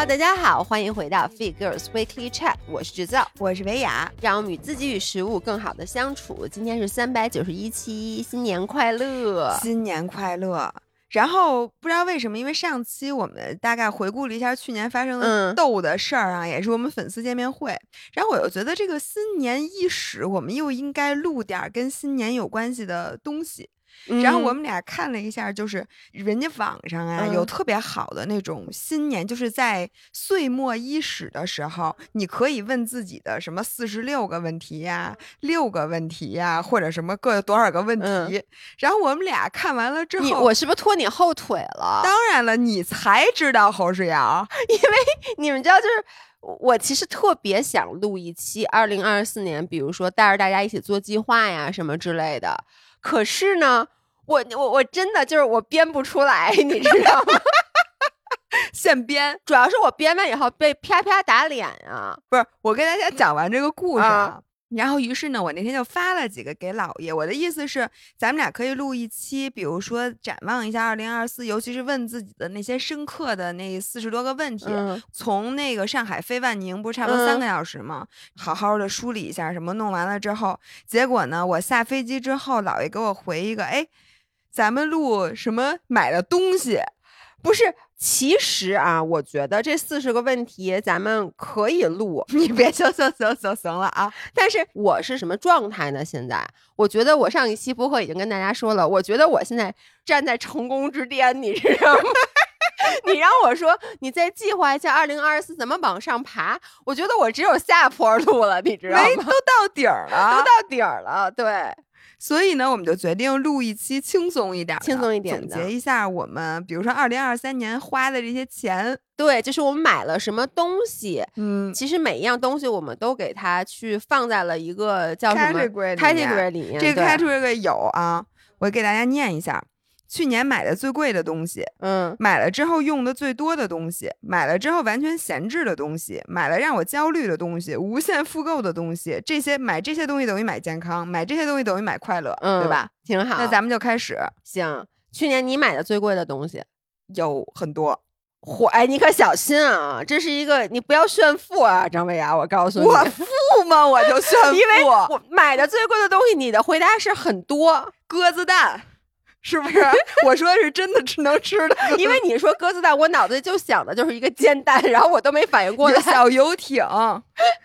Hello，大家好，欢迎回到 Fit Girls Weekly Chat，我是制造，我是维雅，让我们与自己与食物更好的相处。今天是三百九十一期，新年快乐！新年快乐！然后不知道为什么，因为上期我们大概回顾了一下去年发生的逗的事儿啊，也是我们粉丝见面会。然后我又觉得这个新年伊始，我们又应该录点跟新年有关系的东西。然后我们俩看了一下，就是人家网上啊有特别好的那种新年，就是在岁末伊始的时候，你可以问自己的什么四十六个问题呀、六个问题呀，或者什么各多少个问题。然后我们俩看完了之后，我是不是拖你后腿了？当然了，你才知道侯世瑶，因为你们知道，就是我其实特别想录一期二零二四年，比如说带着大家一起做计划呀什么之类的。可是呢，我我我真的就是我编不出来，你知道吗？现编，主要是我编完以后被啪啪打脸啊！不是，我跟大家讲完这个故事。然后，于是呢，我那天就发了几个给姥爷。我的意思是，咱们俩可以录一期，比如说展望一下二零二四，尤其是问自己的那些深刻的那四十多个问题。从那个上海飞万宁，不是差不多三个小时吗？好好的梳理一下，什么弄完了之后，结果呢，我下飞机之后，姥爷给我回一个，哎，咱们录什么买的东西？不是。其实啊，我觉得这四十个问题咱们可以录，你别行行行行行了啊！但是我是什么状态呢？现在我觉得我上一期播客已经跟大家说了，我觉得我现在站在成功之巅，你知道吗？你让我说，你再计划一下二零二四怎么往上爬？我觉得我只有下坡路了，你知道吗？都到底儿了，都到底儿了，对。所以呢，我们就决定录一期轻松一点、轻松一点的总结一下我们，比如说二零二三年花的这些钱。对，就是我们买了什么东西。嗯，其实每一样东西我们都给它去放在了一个叫什么 category 里面。这个 category 有啊，我给大家念一下。去年买的最贵的东西，嗯，买了之后用的最多的东西，买了之后完全闲置的东西，买了让我焦虑的东西，无限复购的东西，这些买这些东西等于买健康，买这些东西等于买快乐，嗯对吧？挺好。那咱们就开始。行，去年你买的最贵的东西有很多，火！哎，你可小心啊，这是一个你不要炫富啊，张薇娅，我告诉你，我富吗？我就炫富。因为我买的最贵的东西，你的回答是很多，鸽子蛋。是不是？我说的是真的吃能吃的，因为你说鸽子蛋，我脑子里就想的就是一个煎蛋，然后我都没反应过来。小游艇、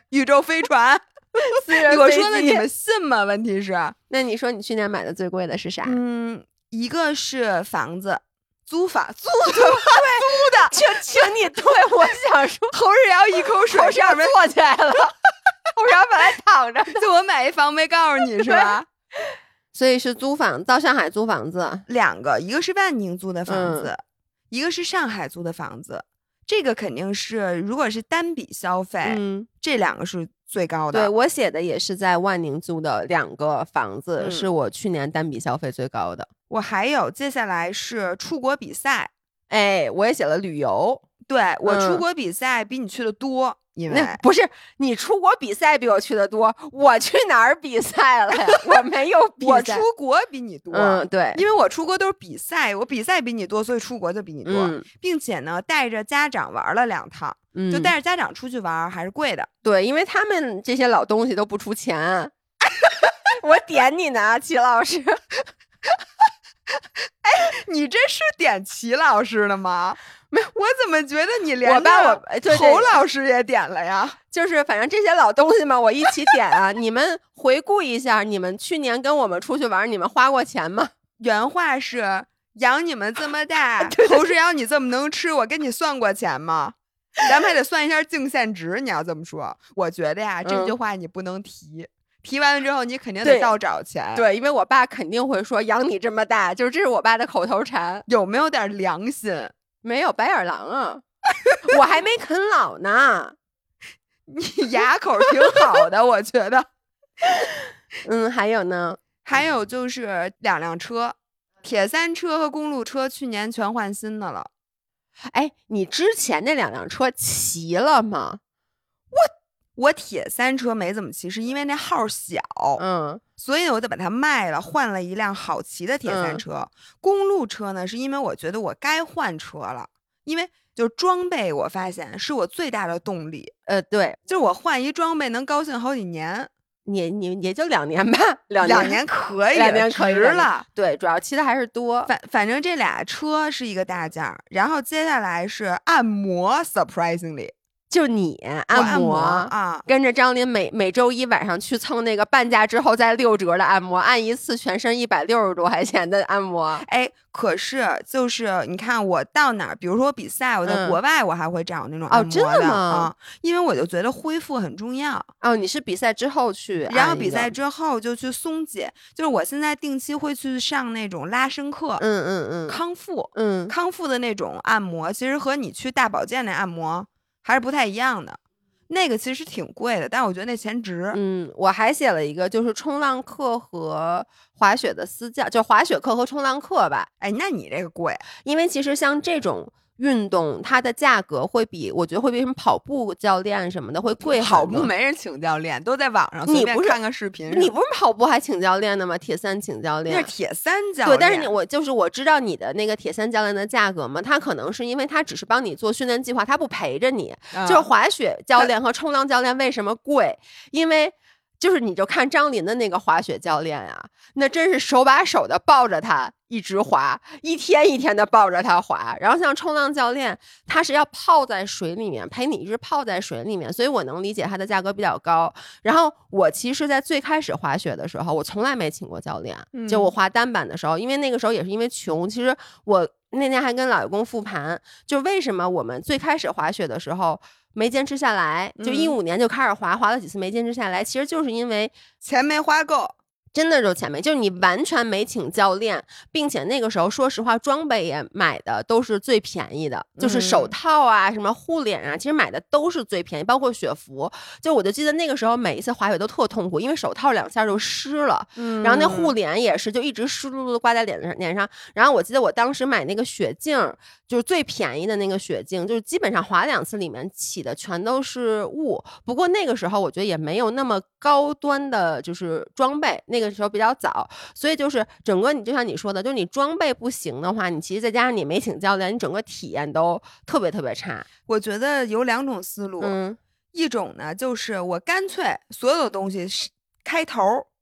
宇宙飞船、私人我说的你们信吗？问题是，那你说你去年买的最贵的是啥？嗯，一个是房子，租房租 的，租的，请请你对我想说，侯世瑶一口水上面坐起来了，侯世瑶本来躺着，就我买一房没告诉你是吧？所以是租房到上海租房子两个，一个是万宁租的房子，一个是上海租的房子。这个肯定是，如果是单笔消费，嗯，这两个是最高的。对我写的也是在万宁租的两个房子，是我去年单笔消费最高的。我还有接下来是出国比赛，哎，我也写了旅游。对我出国比赛比你去的多。因为不是你出国比赛比我去的多，我去哪儿比赛了呀？我没有比，我出国比你多。嗯，对，因为我出国都是比赛，我比赛比你多，所以出国就比你多，并且呢，带着家长玩了两趟，就带着家长出去玩还是贵的。对，因为他们这些老东西都不出钱。我点你呢，齐老师。哎，你这是点齐老师的吗？没，我怎么觉得你连我把我侯老师也点了呀？就是反正这些老东西嘛，我一起点啊。你们回顾一下，你们去年跟我们出去玩，你们花过钱吗？原话是：养你们这么大，侯世瑶你这么能吃，我跟你算过钱吗？咱们还得算一下净现值。你要这么说，我觉得呀，这句话你不能提。提完了之后，你肯定得倒找钱。对，因为我爸肯定会说养你这么大，就是这是我爸的口头禅。有没有点良心？没有白眼狼啊！我还没啃老呢。你牙口挺好的，我觉得。嗯，还有呢？还有就是两辆车，铁三车和公路车，去年全换新的了。哎，你之前那两辆车骑了吗？我。铁三车没怎么骑，是因为那号小，嗯，所以我就把它卖了，换了一辆好骑的铁三车。公路车呢，是因为我觉得我该换车了，因为就装备，我发现是我最大的动力。呃，对，就是我换一装备能高兴好几年。你你也就两年吧，两年两年可以，两年可以了。对，主要骑的还是多。反反正这俩车是一个大件儿，然后接下来是按摩，surprisingly。就你按摩啊，跟着张琳每每周一晚上去蹭那个半价之后再六折的按摩，按一次全身一百六十多块钱的按摩。哎，可是就是你看我到哪儿，比如说比赛，我在国外我还会找那种按摩的，真的吗？因为我就觉得恢复很重要。哦，你是比赛之后去，然后比赛之后就去松解，就是我现在定期会去上那种拉伸课，嗯嗯嗯，康复，嗯，康复的那种按摩，其实和你去大保健那按摩。还是不太一样的，那个其实挺贵的，但我觉得那钱值。嗯，我还写了一个，就是冲浪课和滑雪的私教，就滑雪课和冲浪课吧。哎，那你这个贵，因为其实像这种。运动它的价格会比我觉得会比什么跑步教练什么的会贵。跑步没人请教练，都在网上你不是看个视频。你不是跑步还请教练的吗？铁三请教练那是铁三教练。对，但是你我就是我知道你的那个铁三教练的价格嘛，他可能是因为他只是帮你做训练计划，他不陪着你。就是滑雪教练和冲浪教练为什么贵？因为。就是你就看张琳的那个滑雪教练啊，那真是手把手的抱着他一直滑，一天一天的抱着他滑。然后像冲浪教练，他是要泡在水里面陪你一直泡在水里面，所以我能理解他的价格比较高。然后我其实，在最开始滑雪的时候，我从来没请过教练，就我滑单板的时候，因为那个时候也是因为穷。其实我那天还跟老公复盘，就为什么我们最开始滑雪的时候。没坚持下来，就一五年就开始滑，滑了几次没坚持下来，其实就是因为钱没花够。真的就前面就是你完全没请教练，并且那个时候说实话装备也买的都是最便宜的，就是手套啊、什么护脸啊，其实买的都是最便宜，包括雪服。就我就记得那个时候每一次滑雪都特痛苦，因为手套两下就湿了，然后那护脸也是就一直湿漉漉的挂在脸上脸上。然后我记得我当时买那个雪镜，就是最便宜的那个雪镜，就是基本上滑两次里面起的全都是雾。不过那个时候我觉得也没有那么高端的，就是装备那个。的时候比较早，所以就是整个你就像你说的，就你装备不行的话，你其实再加上你没请教练，你整个体验都特别特别差。我觉得有两种思路，嗯，一种呢就是我干脆所有的东西是开头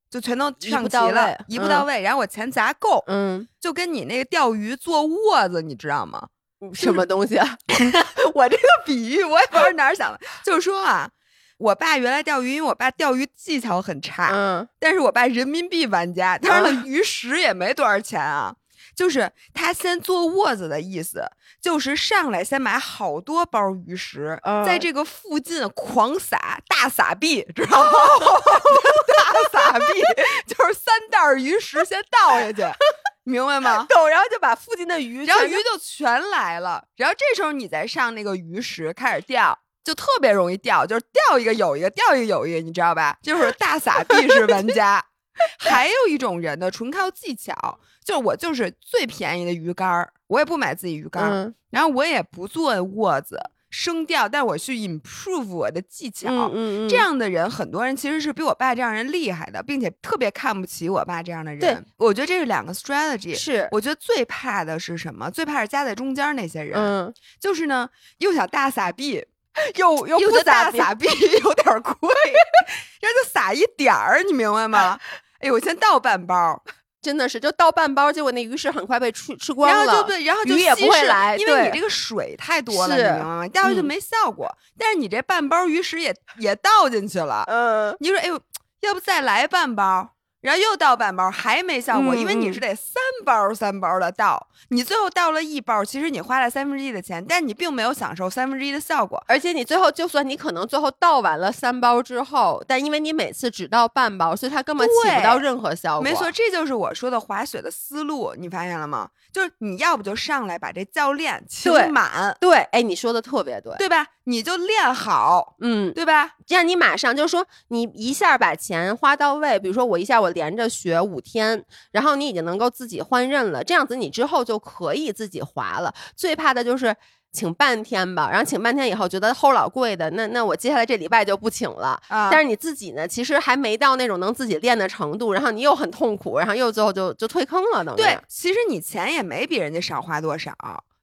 就全都上齐了，一步到位，然后我钱砸够，嗯，就跟你那个钓鱼做窝子，你知道吗？什么东西啊？我这个比喻我也不知道哪儿想的，就是说啊。我爸原来钓鱼，因为我爸钓鱼技巧很差，嗯，但是我爸人民币玩家，他的鱼食也没多少钱啊，就是他先做窝子的意思，就是上来先买好多包鱼食，在这个附近狂撒大撒币，知道吗？大撒币就是三袋鱼食先倒下去，明白吗？懂，然后就把附近的鱼，然后鱼就全来了，然后这时候你再上那个鱼食开始钓。就特别容易掉，就是掉一个有一个，掉一个有一个，你知道吧？就是大撒币式玩家。还有一种人呢，纯靠技巧，就是我就是最便宜的鱼竿儿，我也不买自己鱼竿儿，然后我也不做窝子生钓，但我去 improve 我的技巧。嗯嗯，这样的人，很多人其实是比我爸这样人厉害的，并且特别看不起我爸这样的人。对，我觉得这是两个 strategy。是，我觉得最怕的是什么？最怕是夹在中间那些人。嗯，就是呢，又想大撒币。又又不大撒币，有点贵，然后就撒一点儿，你明白吗？哎呦，我先倒半包，真的是就倒半包，结果那鱼食很快被吃吃光了，然后就对，然后鱼也不会来，因为你这个水太多了，你明白吗？掉下去就没效果。但是你这半包鱼食也也倒进去了，嗯，你说哎呦，要不再来半包？然后又倒半包，还没效果，因为你是得三包三包的倒，你最后倒了一包，其实你花了三分之一的钱，但你并没有享受三分之一的效果，而且你最后就算你可能最后倒完了三包之后，但因为你每次只倒半包，所以它根本起不到任何效果。没错，这就是我说的滑雪的思路，你发现了吗？就是你要不就上来把这教练请满，对，哎，你说的特别对，对吧？你就练好，嗯，对吧？这样你马上就是说你一下把钱花到位，比如说我一下我连着学五天，然后你已经能够自己换刃了，这样子你之后就可以自己滑了。最怕的就是。请半天吧，然后请半天以后觉得齁老贵的，那那我接下来这礼拜就不请了。啊，但是你自己呢，其实还没到那种能自己练的程度，然后你又很痛苦，然后又最后就就退坑了，等于。对，其实你钱也没比人家少花多少，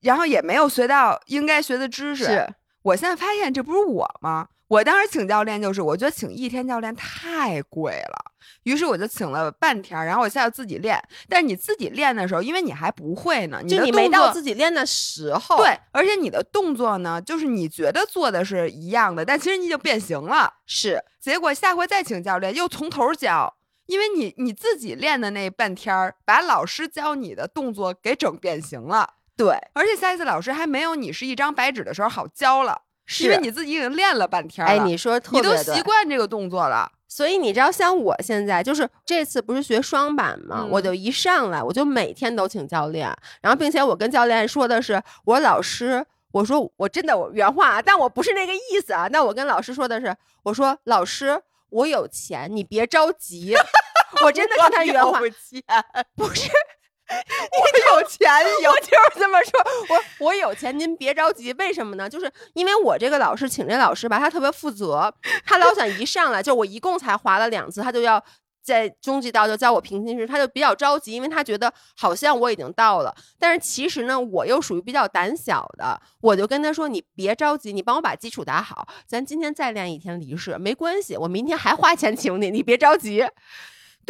然后也没有学到应该学的知识。是我现在发现这不是我吗？我当时请教练就是，我觉得请一天教练太贵了，于是我就请了半天，然后我现在自己练。但是你自己练的时候，因为你还不会呢，你就你没到自己练的时候。对，而且你的动作呢，就是你觉得做的是一样的，但其实你已经变形了。是，结果下回再请教练又从头教，因为你你自己练的那半天儿，把老师教你的动作给整变形了。对，而且下一次老师还没有你是一张白纸的时候好教了。是因为你自己已经练了半天了，哎，你说特别你都习惯这个动作了，所以你知道，像我现在就是这次不是学双板嘛？我就一上来我就每天都请教练，然后并且我跟教练说的是，我老师，我说我真的我原话，但我不是那个意思啊。那我跟老师说的是，我说老师，我有钱，你别着急，我真的跟他原话，不是。我有钱，我就是这么说。我我有钱，您别着急。为什么呢？就是因为我这个老师请这老师吧，他特别负责。他老想一上来就我一共才滑了两次，他就要在中级道就教我平行式，他就比较着急，因为他觉得好像我已经到了。但是其实呢，我又属于比较胆小的，我就跟他说：“你别着急，你帮我把基础打好，咱今天再练一天离式没关系，我明天还花钱请你，你别着急。”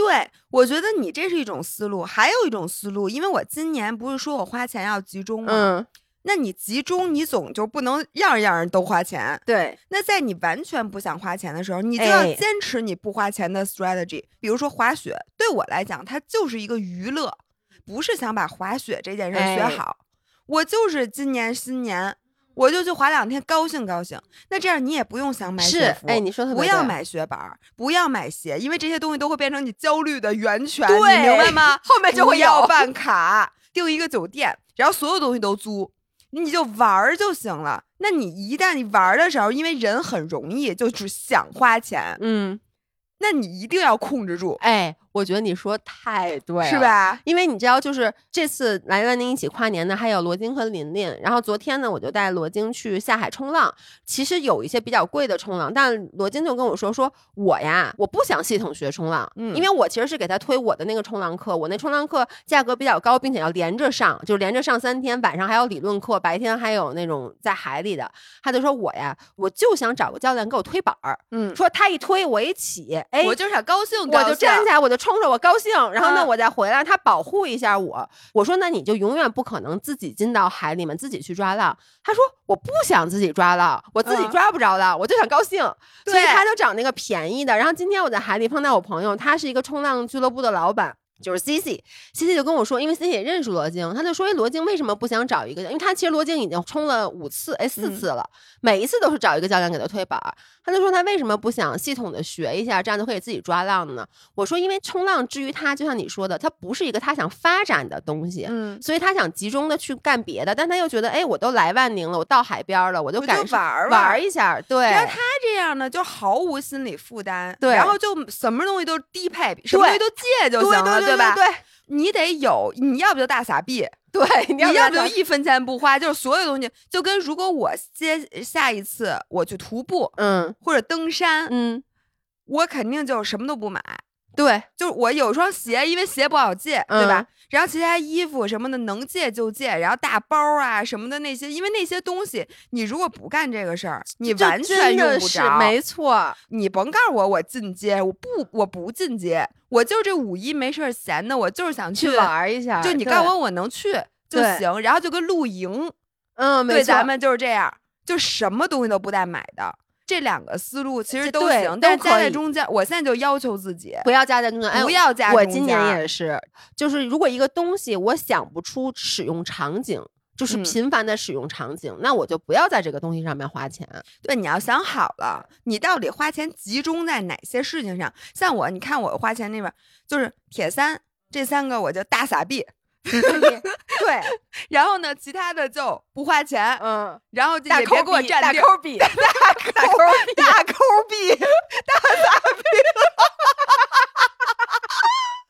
对，我觉得你这是一种思路，还有一种思路，因为我今年不是说我花钱要集中吗？嗯，那你集中，你总就不能样样人都花钱。对，那在你完全不想花钱的时候，你就要坚持你不花钱的 strategy。比如说滑雪，对我来讲，它就是一个娱乐，不是想把滑雪这件事学好。我就是今年新年。我就去滑两天，高兴高兴。那这样你也不用想买雪服，哎，你说不要买雪板，不要买鞋，因为这些东西都会变成你焦虑的源泉，你明白吗？后面就会要办卡，订一个酒店，然后所有东西都租，你就玩就行了。那你一旦你玩的时候，因为人很容易就只想花钱，嗯，那你一定要控制住，哎。我觉得你说太对了，是吧？因为你知道，就是这次来万宁一起跨年的还有罗京和琳琳。然后昨天呢，我就带罗京去下海冲浪。其实有一些比较贵的冲浪，但罗京就跟我说：“说我呀，我不想系统学冲浪，嗯，因为我其实是给他推我的那个冲浪课。我那冲浪课价格比较高，并且要连着上，就连着上三天，晚上还有理论课，白天还有那种在海里的。他就说我呀，我就想找个教练给我推板儿，嗯，说他一推我一起，哎，我就是想高兴，我就站起来，我就。冲着我高兴，然后呢，我再回来，他保护一下我。我说，那你就永远不可能自己进到海里面，自己去抓浪。他说，我不想自己抓浪，我自己抓不着浪，我就想高兴。所以他就找那个便宜的。然后今天我在海里碰到我朋友，他是一个冲浪俱乐部的老板。就是 C C，C C 就跟我说，因为 C C 也认识罗京，他就说：“哎，罗京为什么不想找一个？因为他其实罗京已经冲了五次，哎，四次了，每一次都是找一个教练给他推板。他就说他为什么不想系统的学一下，这样就可以自己抓浪呢？我说，因为冲浪至于他，就像你说的，他不是一个他想发展的东西，嗯，所以他想集中的去干别的。但他又觉得，哎，我都来万宁了，我到海边了，我就敢玩玩一下。对，然后他这样呢，就毫无心理负担，对，然后就什么东西都低配，什么东西都借就行了，对吧？对。你得有，你要不就大傻逼，对，你要不就一分钱不花，就是所有东西，就跟如果我接下一次我去徒步，嗯，或者登山，嗯，我肯定就什么都不买。对，就是我有双鞋，因为鞋不好借，对吧？然后其他衣服什么的能借就借，然后大包啊什么的那些，因为那些东西你如果不干这个事儿，你完全用不着。没错，你甭告诉我我进阶，我不我不进阶，我就这五一没事儿闲的，我就是想去玩一下。就你告诉我我能去就行，然后就跟露营，嗯，对，咱们就是这样，就什么东西都不带买的。这两个思路其实都行，但是夹在中间。我现在就要求自己不要夹在中间，不要夹。我今年也是，就是如果一个东西我想不出使用场景，就是频繁的使用场景，那我就不要在这个东西上面花钱。对，你要想好了，你到底花钱集中在哪些事情上？像我，你看我花钱那边就是铁三这三个，我就大傻逼。对，然后呢，其他的就不花钱，嗯，然后也别给我占地，大抠币，大抠币，大抠币，大傻逼，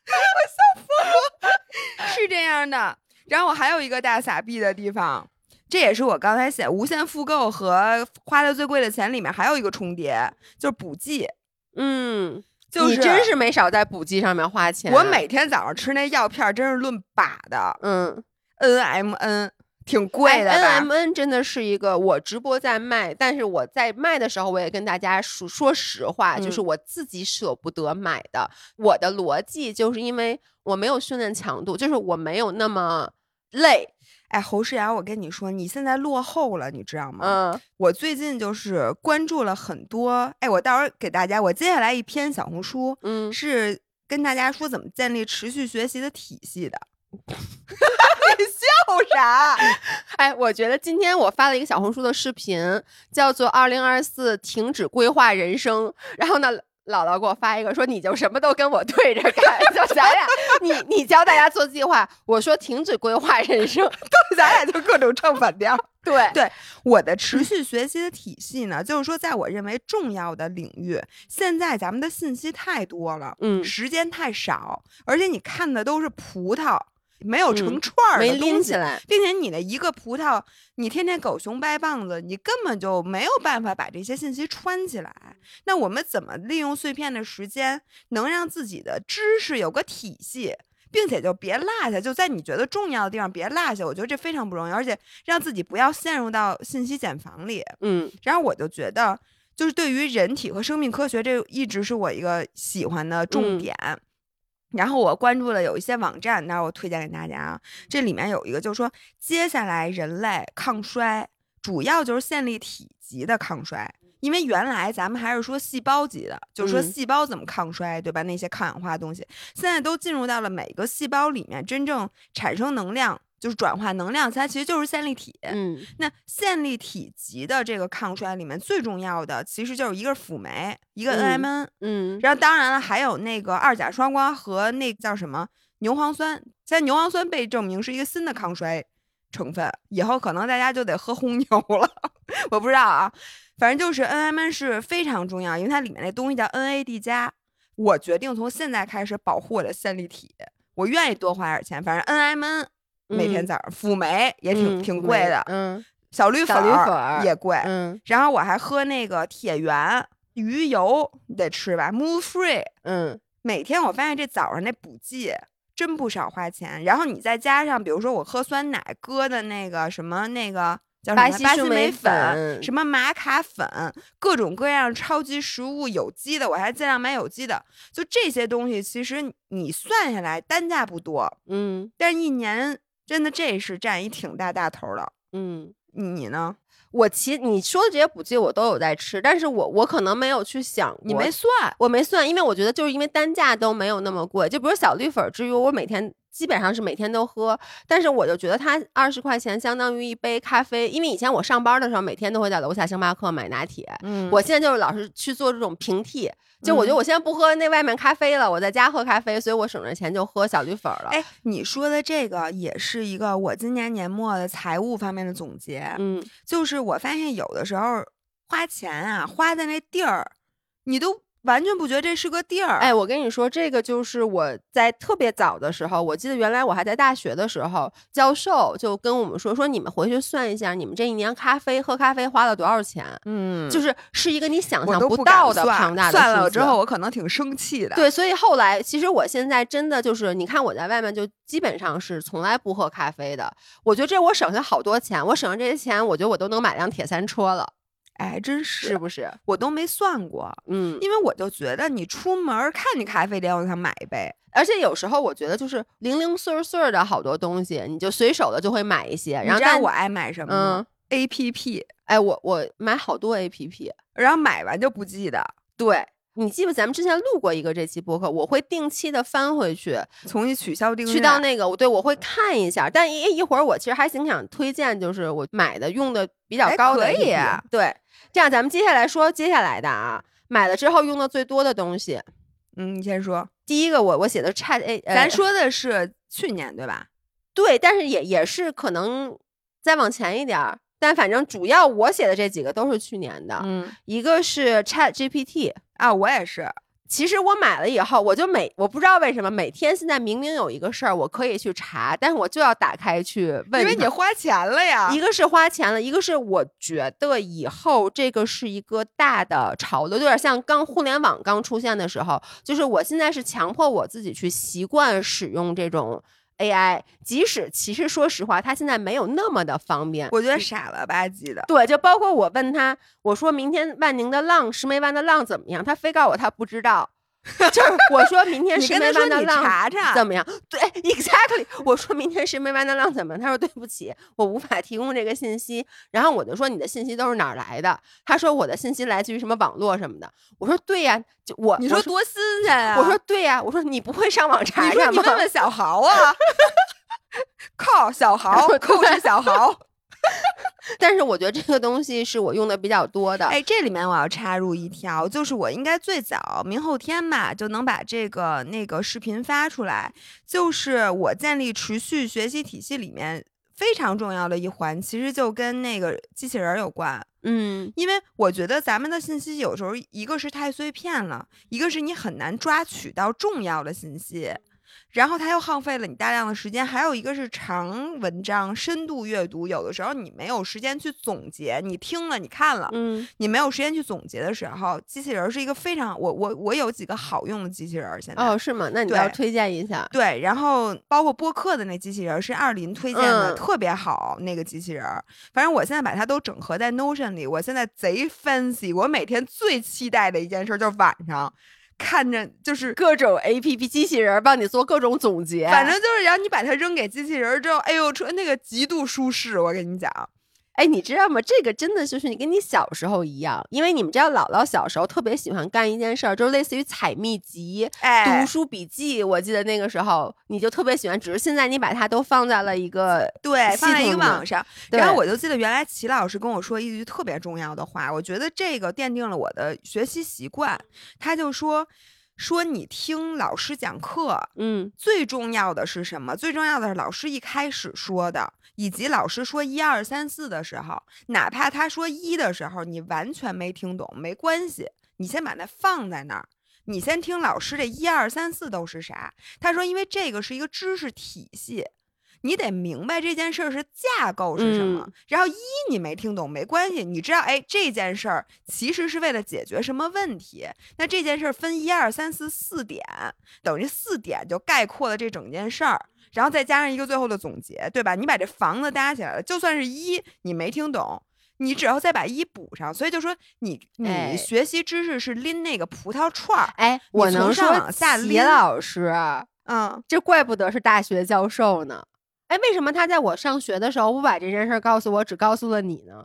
我笑疯了，是这样的。然后我还有一个大傻逼的地方，这也是我刚才写无限复购和花的最贵的钱里面还有一个重叠，就是补剂，嗯。你真是没少在补剂上面花钱。我每天早上吃那药片真是论把的，嗯，N M N 挺贵的。N M N 真的是一个我直播在卖，但是我在卖的时候，我也跟大家说说实话，就是我自己舍不得买的。我的逻辑就是因为我没有训练强度，就是我没有那么累。哎，侯世瑶，我跟你说，你现在落后了，你知道吗？嗯，我最近就是关注了很多。哎，我到时候给大家，我接下来一篇小红书，嗯，是跟大家说怎么建立持续学习的体系的。你笑啥？哎，我觉得今天我发了一个小红书的视频，叫做《二零二四停止规划人生》，然后呢。姥姥给我发一个说你就什么都跟我对着干，就咱俩你你教大家做计划，我说停止规划人生，咱俩就各种唱反调。对对，我的持续学习的体系呢，就是说在我认为重要的领域，现在咱们的信息太多了，嗯，时间太少，而且你看的都是葡萄。没有成串儿的东西，并且你的一个葡萄，你天天狗熊掰棒子，你根本就没有办法把这些信息串起来。那我们怎么利用碎片的时间，能让自己的知识有个体系，并且就别落下？就在你觉得重要的地方别落下。我觉得这非常不容易，而且让自己不要陷入到信息茧房里。嗯，然后我就觉得，就是对于人体和生命科学，这一直是我一个喜欢的重点。然后我关注了有一些网站，那我推荐给大家啊。这里面有一个，就是说接下来人类抗衰，主要就是线粒体级的抗衰。因为原来咱们还是说细胞级的，就是说细胞怎么抗衰，对吧？那些抗氧化的东西，现在都进入到了每个细胞里面，真正产生能量。就是转化能量，它其实就是线粒体。嗯，那线粒体级的这个抗衰里面最重要的，其实就是一个辅酶，一个 N-M-N。嗯，然后当然了，还有那个二甲双胍和那叫什么牛磺酸。现在牛磺酸被证明是一个新的抗衰成分，以后可能大家就得喝红牛了。我不知道啊，反正就是 N-M-N 是非常重要，因为它里面那东西叫 NAD 加。我决定从现在开始保护我的线粒体，我愿意多花点钱，反正 N-M-N。每天早上辅酶也挺挺贵的，嗯，小绿粉也贵，嗯，然后我还喝那个铁元鱼油，你得吃吧，Move Free，嗯，每天我发现这早上那补剂真不少花钱，然后你再加上，比如说我喝酸奶搁的那个什么那个叫什么巴西莓粉，什么玛卡粉，各种各样超级食物有机的，我还尽量买有机的，就这些东西其实你算下来单价不多，嗯，但是一年。真的，这是占一挺大大头的。嗯，你呢？我其你说的这些补剂我都有在吃，但是我我可能没有去想，你没算，我没算，因为我觉得就是因为单价都没有那么贵。就比如小绿粉，至于我每天。基本上是每天都喝，但是我就觉得它二十块钱相当于一杯咖啡，因为以前我上班的时候每天都会在楼下星巴克买拿铁，嗯，我现在就是老是去做这种平替，就我觉得我现在不喝那外面咖啡了，我在家喝咖啡，所以我省着钱就喝小绿粉了。哎，你说的这个也是一个我今年年末的财务方面的总结，嗯，就是我发现有的时候花钱啊，花在那地儿，你都。完全不觉得这是个地儿，哎，我跟你说，这个就是我在特别早的时候，我记得原来我还在大学的时候，教授就跟我们说，说你们回去算一下，你们这一年咖啡喝咖啡花了多少钱？嗯，就是是一个你想象不到的庞大的算了之后，我可能挺生气的。对，所以后来其实我现在真的就是，你看我在外面就基本上是从来不喝咖啡的。我觉得这我省下好多钱，我省下这些钱，我觉得我都能买辆铁三车了。哎，真是是不是？我都没算过，嗯，因为我就觉得你出门看你咖啡店，我想买一杯。而且有时候我觉得就是零零碎碎的好多东西，你就随手的就会买一些。然后，但我爱买什么？嗯，A P P。哎，我我买好多 A P P，然后买完就不记得。对。你记不？咱们之前录过一个这期播客，我会定期的翻回去，重新取消订阅，去到那个我对我会看一下。但一一会儿我其实还挺想推荐，就是我买的用的比较高的，可以。对，这样咱们接下来说接下来的啊，买了之后用的最多的东西。嗯，你先说。第一个我我写的 Chat A，咱说的是去年对吧？对，但是也也是可能再往前一点儿。但反正主要我写的这几个都是去年的，嗯，一个是 Chat GPT 啊，我也是。其实我买了以后，我就每我不知道为什么每天现在明明有一个事儿我可以去查，但是我就要打开去问。因为你花钱了呀。一个是花钱了，一个是我觉得以后这个是一个大的潮流，有点像刚互联网刚出现的时候，就是我现在是强迫我自己去习惯使用这种。AI，即使其实说实话，它现在没有那么的方便。我觉得傻了吧唧的。对，就包括我问他，我说明天万宁的浪石梅湾的浪怎么样，他非告诉我他不知道。就是我说明天石梅湾的浪怎么样？对，exactly。我说明天石梅湾的浪怎么样？他说对不起，我无法提供这个信息。然后我就说你的信息都是哪儿来的？他说我的信息来自于什么网络什么的。我说对呀，就我你说多新鲜呀！我说对呀，我说你不会上网查查吗？你问问小豪啊，靠小豪，扣是小豪。但是我觉得这个东西是我用的比较多的。哎，这里面我要插入一条，就是我应该最早明后天吧，就能把这个那个视频发出来。就是我建立持续学习体系里面非常重要的一环，其实就跟那个机器人有关。嗯，因为我觉得咱们的信息有时候一个是太碎片了，一个是你很难抓取到重要的信息。然后它又耗费了你大量的时间，还有一个是长文章深度阅读，有的时候你没有时间去总结，你听了你看了，嗯，你没有时间去总结的时候，机器人是一个非常我我我有几个好用的机器人，现在哦是吗？那你要推荐一下。对，然后包括播客的那机器人是二林推荐的，特别好那个机器人，反正我现在把它都整合在 Notion 里，我现在贼 fancy，我每天最期待的一件事就是晚上。看着就是各种 A P P 机器人帮你做各种总结，反正就是然后你把它扔给机器人之后，哎呦，那个极度舒适，我跟你讲。哎，你知道吗？这个真的就是你跟你小时候一样，因为你们知道姥姥小时候特别喜欢干一件事儿，就是类似于采秘籍、读书笔记。我记得那个时候你就特别喜欢，只是现在你把它都放在了一个对，放在一个网上。然后我就记得原来齐老师跟我说一句特别重要的话，我觉得这个奠定了我的学习习惯。他就说说你听老师讲课，嗯，最重要的是什么？最重要的是老师一开始说的。以及老师说一二三四的时候，哪怕他说一的时候，你完全没听懂，没关系，你先把它放在那儿，你先听老师这一二三四都是啥。他说，因为这个是一个知识体系，你得明白这件事儿是架构是什么。然后一你没听懂没关系，你知道，哎，这件事儿其实是为了解决什么问题。那这件事儿分一二三四四点，等于四点就概括了这整件事儿。然后再加上一个最后的总结，对吧？你把这房子搭起来了，就算是一你没听懂，你只要再把一补上。所以就说你你学习知识是拎那个葡萄串儿，哎，我能说李老师，嗯，这怪不得是大学教授呢。哎，为什么他在我上学的时候不把这件事告诉我，只告诉了你呢？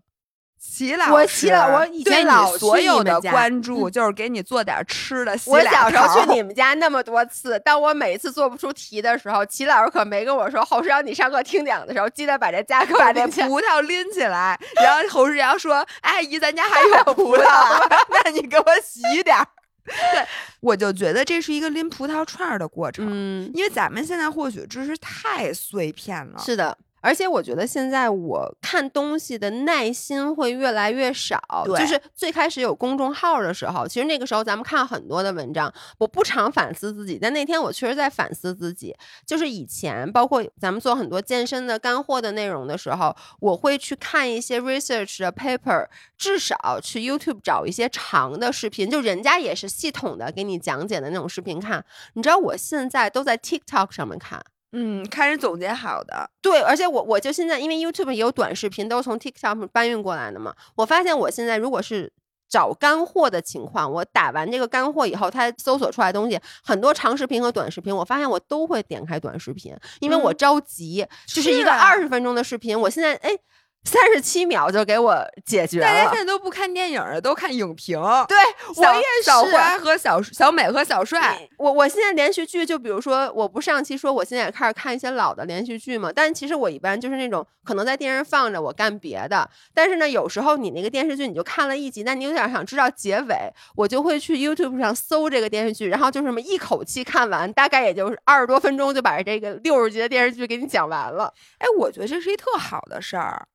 齐老师，我我以前老所有的关注就是给你做点吃的。我小时候去你们家那么多次，当我每次做不出题的时候，齐老师可没跟我说：“侯世阳，你上课听讲的时候，记得把这夹克把这葡萄拎起来。”然后侯世阳说：“阿姨，咱家还有葡萄，那你给我洗点儿。”对，我就觉得这是一个拎葡萄串儿的过程。嗯，因为咱们现在获取知识太碎片了。是的。而且我觉得现在我看东西的耐心会越来越少。就是最开始有公众号的时候，其实那个时候咱们看很多的文章，我不常反思自己。但那天我确实在反思自己，就是以前包括咱们做很多健身的干货的内容的时候，我会去看一些 research 的 paper，至少去 YouTube 找一些长的视频，就人家也是系统的给你讲解的那种视频看。你知道我现在都在 TikTok 上面看。嗯，开始总结好的，对，而且我我就现在，因为 YouTube 也有短视频，都是从 TikTok 搬运过来的嘛。我发现我现在如果是找干货的情况，我打完这个干货以后，它搜索出来东西很多长视频和短视频，我发现我都会点开短视频，因为我着急，就是一个二十分钟的视频，我现在哎。三十七秒就给我解决了。大家现在都不看电影了，都看影评。对我也是。小花和小小美和小帅。我我现在连续剧，就比如说，我不上期说我现在也开始看一些老的连续剧嘛。但其实我一般就是那种可能在电视放着，我干别的。但是呢，有时候你那个电视剧你就看了一集，那你有点想知道结尾，我就会去 YouTube 上搜这个电视剧，然后就这么一口气看完，大概也就是二十多分钟就把这个六十集的电视剧给你讲完了。哎，我觉得这是一特好的事儿。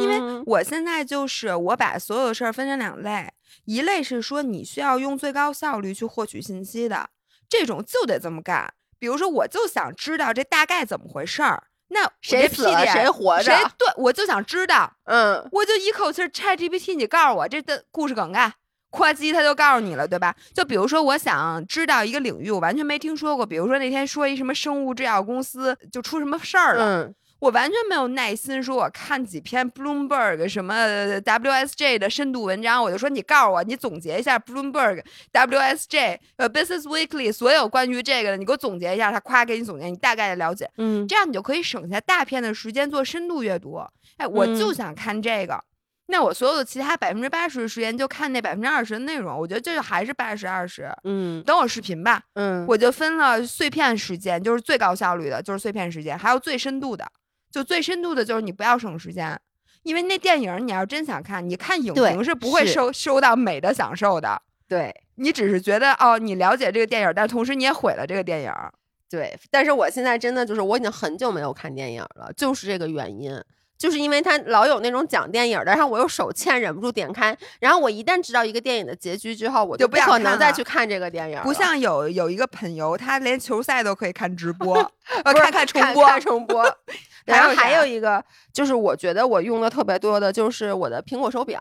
因为我现在就是我把所有的事儿分成两类，一类是说你需要用最高效率去获取信息的，这种就得这么干。比如说，我就想知道这大概怎么回事儿，那谁死了谁活着？谁对，我就想知道，嗯，我就一口气 ChatGPT，你告诉我这的故事梗概。夸叽他就告诉你了，对吧？就比如说，我想知道一个领域，我完全没听说过。比如说那天说一什么生物制药公司就出什么事儿了，我完全没有耐心说，我看几篇 Bloomberg 什么 WSJ 的深度文章，我就说你告诉我，你总结一下 Bloomberg WSJ 呃 Business Weekly 所有关于这个的，你给我总结一下，他夸给你总结，你大概的了解，嗯，这样你就可以省下大片的时间做深度阅读。哎，我就想看这个。那我所有的其他百分之八十的时间就看那百分之二十的内容，我觉得这就还是八十二十。嗯，等我视频吧。嗯，我就分了碎片时间，就是最高效率的，就是碎片时间，还有最深度的。就最深度的就是你不要省时间，因为那电影你要真想看，你看影评是不会收收到美的享受的。对你只是觉得哦，你了解这个电影，但同时你也毁了这个电影。对，但是我现在真的就是我已经很久没有看电影了，就是这个原因。就是因为他老有那种讲电影的，然后我又手欠，忍不住点开。然后我一旦知道一个电影的结局之后，我就不可能再去看这个电影。不像有有一个朋友，他连球赛都可以看直播，看看重播，看重播。然后还有一个就是，我觉得我用的特别多的就是我的苹果手表。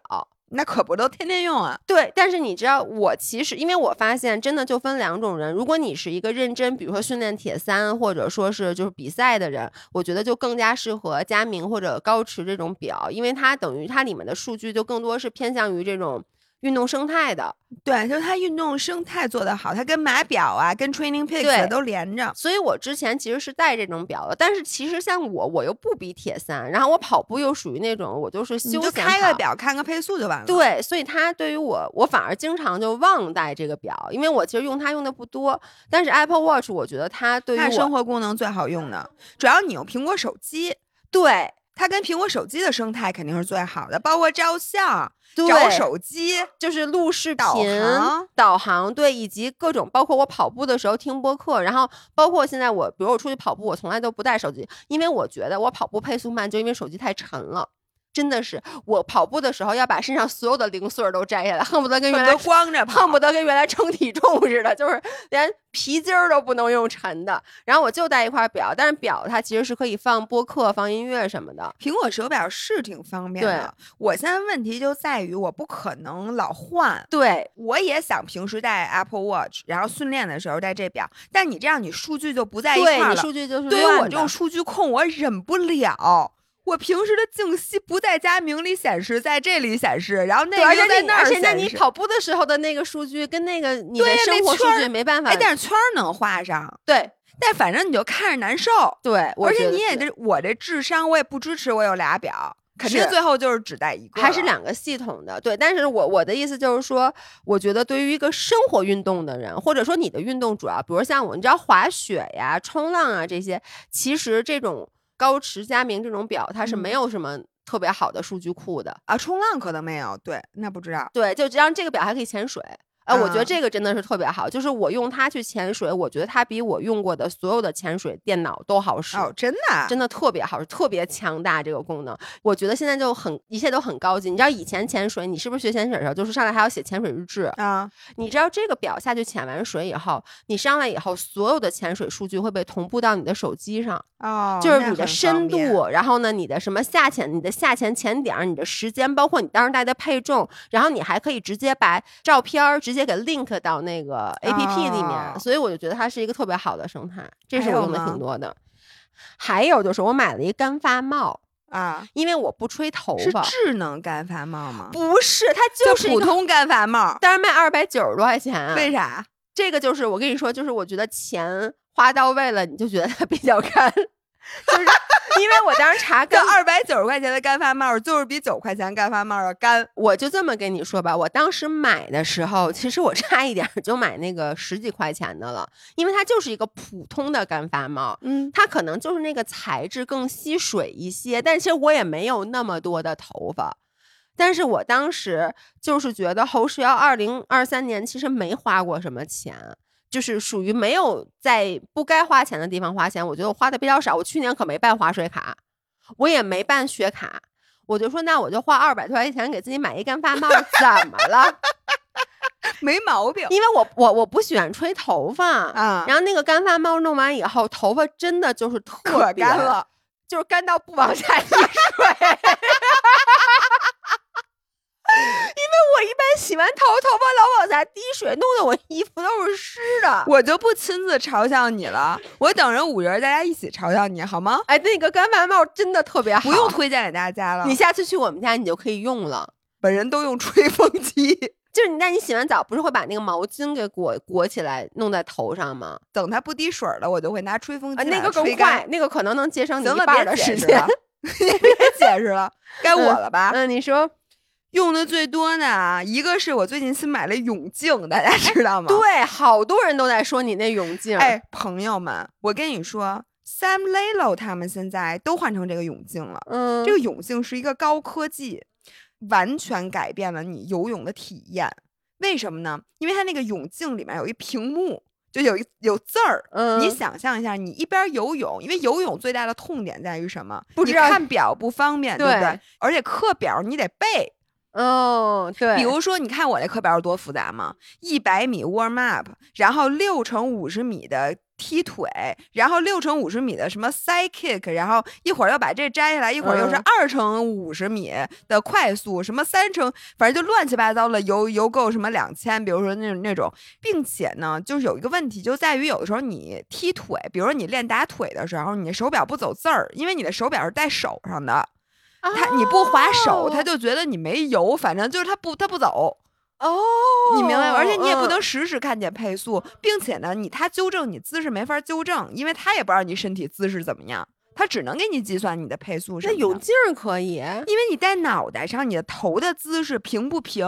那可不都天天用啊？对，但是你知道，我其实因为我发现，真的就分两种人。如果你是一个认真，比如说训练铁三，或者说是就是比赛的人，我觉得就更加适合佳明或者高驰这种表，因为它等于它里面的数据就更多是偏向于这种。运动生态的，对，就是它运动生态做得好，它跟码表啊，跟 Training Peaks 都连着。所以我之前其实是戴这种表的，但是其实像我，我又不比铁三，然后我跑步又属于那种我就是休闲开个表看个配速就完了。对，所以它对于我，我反而经常就忘带这个表，因为我其实用它用的不多。但是 Apple Watch 我觉得它对于生活功能最好用的，主要你用苹果手机，对它跟苹果手机的生态肯定是最好的，包括照相。找手机就是录视频、导航，对，以及各种，包括我跑步的时候听播客，然后包括现在我，比如我出去跑步，我从来都不带手机，因为我觉得我跑步配速慢，就因为手机太沉了。真的是，我跑步的时候要把身上所有的零碎都摘下来，恨不得跟原来光着，恨不得跟原来称体重似的，就是连皮筋儿都不能用沉的。然后我就带一块表，但是表它其实是可以放播客、放音乐什么的。苹果手表是挺方便的，我现在问题就在于我不可能老换。对，我也想平时戴 Apple Watch，然后训练的时候戴这表，但你这样你数据就不在一块了。对，数据就是对于我这种数据控，我忍不了。我平时的静息不在家明里显示，在这里显示，然后那个在那儿显示。而且你跑步的时候的那个数据跟那个你的生活数据没办法。哎，但是圈能画上。对，但反正你就看着难受。对，而且你也这我这智商，我也不支持我有俩表，肯定最后就是只带一个，还是两个系统的。对，但是我我的意思就是说，我觉得对于一个生活运动的人，或者说你的运动主要，比如像我，你知道滑雪呀、冲浪啊这些，其实这种。高驰、佳明这种表，它是没有什么特别好的数据库的啊。冲浪可能没有，对，那不知道。对，就这样，这个表还可以潜水。呃，我觉得这个真的是特别好，就是我用它去潜水，我觉得它比我用过的所有的潜水电脑都好使。哦，真的，真的特别好使，特别强大这个功能。我觉得现在就很一切都很高级。你知道以前潜水，你是不是学潜水的时候，就是上来还要写潜水日志啊？你知道这个表下去潜完水以后，你上来以后，所有的潜水数据会被同步到你的手机上哦，就是你的深度，然后呢，你的什么下潜，你的下潜潜点，你的时间，包括你当时带的配重，然后你还可以直接把照片直接给 link 到。那个 A P P 里面，所以我就觉得它是一个特别好的生态，这是我用的挺多的。还有就是我买了一个干发帽啊，因为我不吹头发，是智能干发帽吗？不是，它就是普通干发帽，但是卖二百九十多块钱。为啥？这个就是我跟你说，就是我觉得钱花到位了，你就觉得它比较干。就是因为我当时查，干二百九十块钱的干发帽，就是比九块钱干发帽要干。我就这么跟你说吧，我当时买的时候，其实我差一点就买那个十几块钱的了，因为它就是一个普通的干发帽，嗯，它可能就是那个材质更吸水一些，但其实我也没有那么多的头发，但是我当时就是觉得侯世瑶二零二三年其实没花过什么钱。就是属于没有在不该花钱的地方花钱，我觉得我花的比较少。我去年可没办划水卡，我也没办学卡，我就说那我就花二百多块钱给自己买一干发帽，怎么了？没毛病，因为我我我不喜欢吹头发啊。然后那个干发帽弄完以后，头发真的就是特干了，就是干到不往下滴水。我一般洗完头，头发老往下滴水，弄得我衣服都是湿的。我就不亲自嘲笑你了，我等着五人大家一起嘲笑你好吗？哎，那个干发帽真的特别好，不用推荐给大家了。你下次去我们家，你就可以用了。本人都用吹风机，就是你，那你洗完澡不是会把那个毛巾给裹裹起来弄在头上吗？等它不滴水了，我就会拿吹风机。那个更快，那个可能能节省你一半的时间。别解释了，该我了吧？嗯，你说。用的最多的一个是我最近新买了泳镜，大家知道吗？对，好多人都在说你那泳镜。哎，朋友们，我跟你说，Sam Lelo 他们现在都换成这个泳镜了。嗯，这个泳镜是一个高科技，完全改变了你游泳的体验。为什么呢？因为它那个泳镜里面有一屏幕，就有一有字儿。嗯，你想象一下，你一边游泳，因为游泳最大的痛点在于什么？不知道看表不方便，对不对？而且课表你得背。哦，对，比如说，你看我那课表有多复杂吗？一百米 warm up，然后六乘五十米的踢腿，然后六乘五十米的什么 side kick，然后一会儿又把这摘下来，一会儿又是二乘五十米的快速，什么三乘，反正就乱七八糟的游游够什么两千，比如说那种那种，并且呢，就是有一个问题就在于有的时候你踢腿，比如说你练打腿的时候，你手表不走字儿，因为你的手表是戴手上的。他你不划手，他就觉得你没油，反正就是他不他不走哦，你明白吗？而且你也不能实时看见配速，并且呢，你他纠正你姿势没法纠正，因为他也不知道你身体姿势怎么样，他只能给你计算你的配速。那泳镜可以，因为你戴脑袋上，你的头的姿势平不平，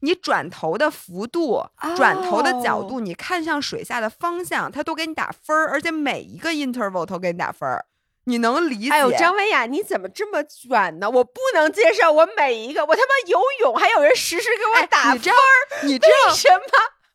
你转头的幅度、转头的角度，你看向水下的方向，他都给你打分儿，而且每一个 interval 都给你打分儿。你能理解？哎呦，张文雅，你怎么这么卷呢？我不能接受，我每一个我他妈游泳还有人实时给我打分儿，你知道什么？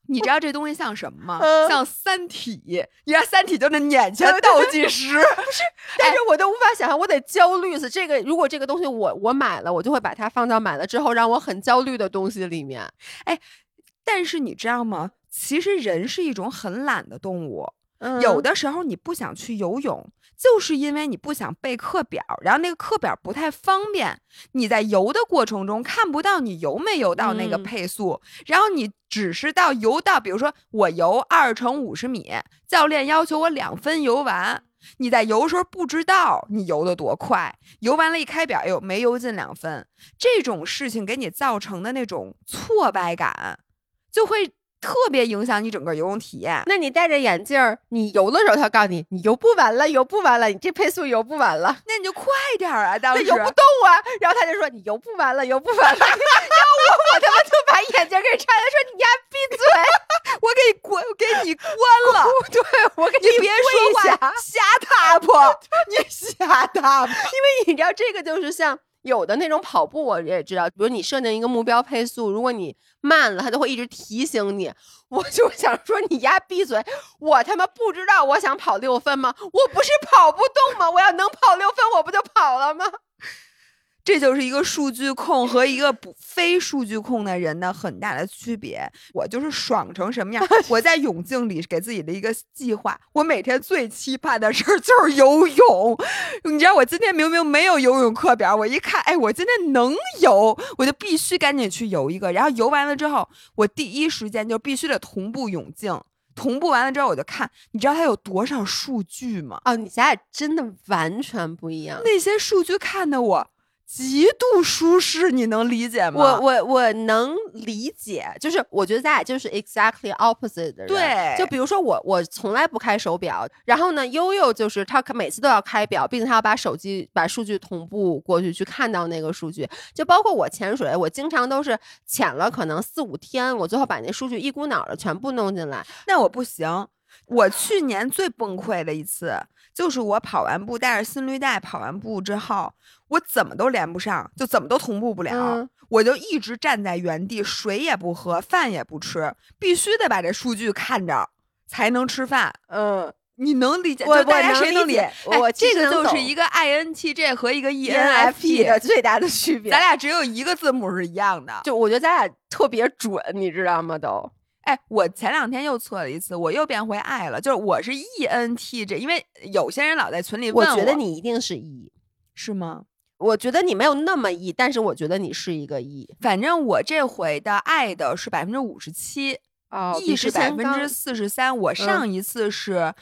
你知道这东西像什么吗？像《三体》，你看《三体》就那眼前倒计时，不是？但是我都无法想象，我得焦虑死。这个如果这个东西我我买了，我就会把它放到买了之后让我很焦虑的东西里面。哎，但是你知道吗？其实人是一种很懒的动物，有的时候你不想去游泳。就是因为你不想背课表，然后那个课表不太方便，你在游的过程中看不到你游没游到那个配速，然后你只是到游到，比如说我游二乘五十米，教练要求我两分游完，你在游的时候不知道你游的多快，游完了一开表又没游进两分，这种事情给你造成的那种挫败感，就会。特别影响你整个游泳体验。那你戴着眼镜儿，你游的时候，他告诉你，你游不完了，游不完了，你这配速游不完了。那你就快点儿啊！当时游不动啊。然后他就说你游不完了，游不完了。然后我我他妈就把眼镜给拆了，说你丫闭嘴，我给你关，给你关了。对我给你别说话，瞎踏破，你瞎踏破。因为你知道这个就是像。有的那种跑步我也知道，比如你设定一个目标配速，如果你慢了，它就会一直提醒你。我就想说，你丫闭嘴！我他妈不知道我想跑六分吗？我不是跑不动吗？我要能跑六分，我不就跑了吗？这就是一个数据控和一个不非数据控的人的很大的区别。我就是爽成什么样？我在泳镜里给自己的一个计划，我每天最期盼的事儿就是游泳。你知道，我今天明明没有游泳课表，我一看，哎，我今天能游，我就必须赶紧去游一个。然后游完了之后，我第一时间就必须得同步泳镜。同步完了之后，我就看，你知道它有多少数据吗？哦，你咱俩真的完全不一样。那些数据看的我。极度舒适，你能理解吗？我我我能理解，就是我觉得咱俩就是 exactly opposite 的人。对，就比如说我，我从来不开手表，然后呢，悠悠就是他每次都要开表，并且他要把手机把数据同步过去，去看到那个数据。就包括我潜水，我经常都是潜了可能四五天，我最后把那数据一股脑的全部弄进来。那我不行，我去年最崩溃的一次。就是我跑完步带着心率带跑完步之后，我怎么都连不上，就怎么都同步不了，我就一直站在原地，水也不喝，饭也不吃，必须得把这数据看着才能吃饭。嗯，你能理解？我大家谁能理解？我这个就是一个 INTJ 和一个 ENFP 的最大的区别，咱俩只有一个字母是一样的。就我觉得咱俩特别准，你知道吗？都。哎，我前两天又测了一次，我又变回爱了。就是我是 E N T J，因为有些人老在群里问我，觉得你一定是 E，是吗？我觉得你没有那么 E，但是我觉得你是一个 E。反正我这回的爱的是百分之五十七，哦，E 是百分之四十三。我上一次是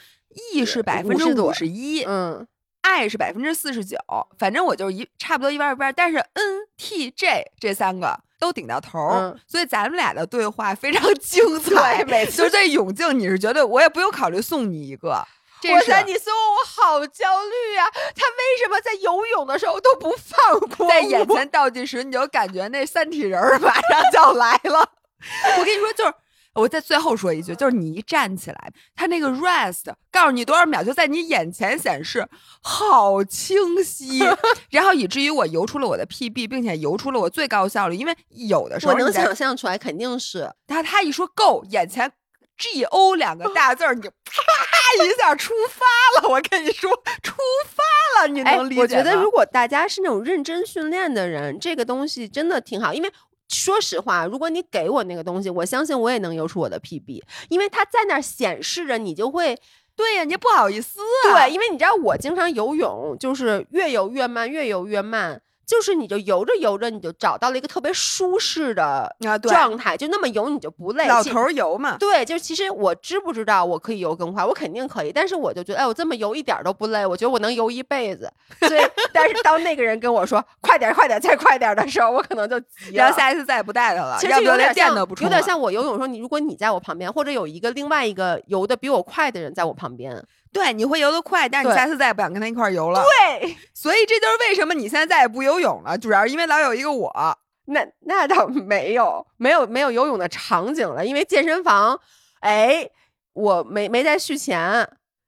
E 是百分之五十一，嗯。爱是百分之四十九，反正我就是一差不多一半一半，但是 N T J 这三个都顶到头，所以咱们俩的对话非常精彩。每次就是在永静，你是绝对我也不用考虑送你一个。我在，你送我，我好焦虑啊！他为什么在游泳的时候都不放过？在眼前倒计时，你就感觉那三体人马上就要来了。我跟你说，就是。我在最后说一句，就是你一站起来，它那个 rest 告诉你多少秒，就在你眼前显示，好清晰。然后以至于我游出了我的 PB，并且游出了我最高效率。因为有的时候我能想象出来，肯定是他他一说 go，眼前 G O 两个大字儿，你就啪 一下出发了。我跟你说，出发了，你能理解吗？我觉得如果大家是那种认真训练的人，这个东西真的挺好，因为。说实话，如果你给我那个东西，我相信我也能游出我的 PB，因为它在那儿显示着，你就会，对呀，你不好意思，对，因为你知道我经常游泳，就是越游越慢，越游越慢。就是你就游着游着，你就找到了一个特别舒适的状态，就那么游你就不累。老头游嘛，对，就其实我知不知道我可以游更快，我肯定可以，但是我就觉得，哎，我这么游一点都不累，我觉得我能游一辈子。所以，但是当那个人跟我说快点、快点、再快点的时候，我可能就急了。然后下一次再也不带他了。其实有点像，有点像我游泳时候，你如果你在我旁边，或者有一个另外一个游的比我快的人在我旁边。对，你会游得快，但是你下次再也不想跟他一块游了。对，所以这就是为什么你现在再也不游泳了，主要是因为老有一个我。那那倒没有，没有没有游泳的场景了，因为健身房，哎，我没没在续钱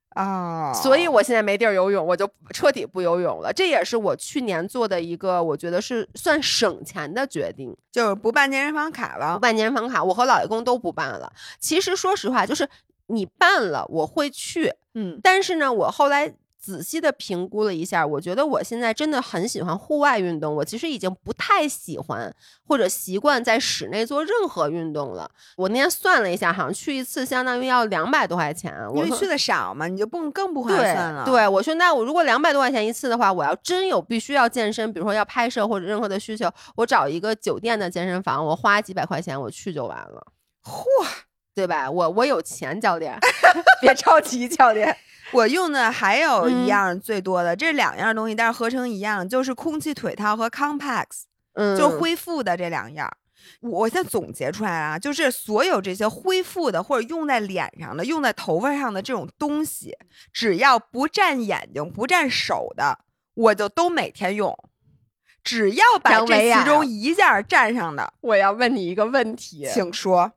啊，所以我现在没地儿游泳，我就彻底不游泳了。这也是我去年做的一个，我觉得是算省钱的决定，就是不办健身房卡了，不办健身房卡，我和老爷公都不办了。其实说实话，就是你办了，我会去。嗯，但是呢，我后来仔细的评估了一下，我觉得我现在真的很喜欢户外运动，我其实已经不太喜欢或者习惯在室内做任何运动了。我那天算了一下，好像去一次相当于要两百多块钱，因为去的少嘛，你就不更不划算了。对，我说那我如果两百多块钱一次的话，我要真有必须要健身，比如说要拍摄或者任何的需求，我找一个酒店的健身房，我花几百块钱我去就完了。嚯！对吧？我我有钱 教练，别着急，教练。我用的还有一样最多的，这两样东西，但是合成一样，就是空气腿套和 Compax，嗯，就恢复的这两样。我现在总结出来啊，就是所有这些恢复的或者用在脸上的、用在头发上的这种东西，只要不占眼睛、不占手的，我就都每天用。只要把这其中一件占上的，我要问你一个问题，请说。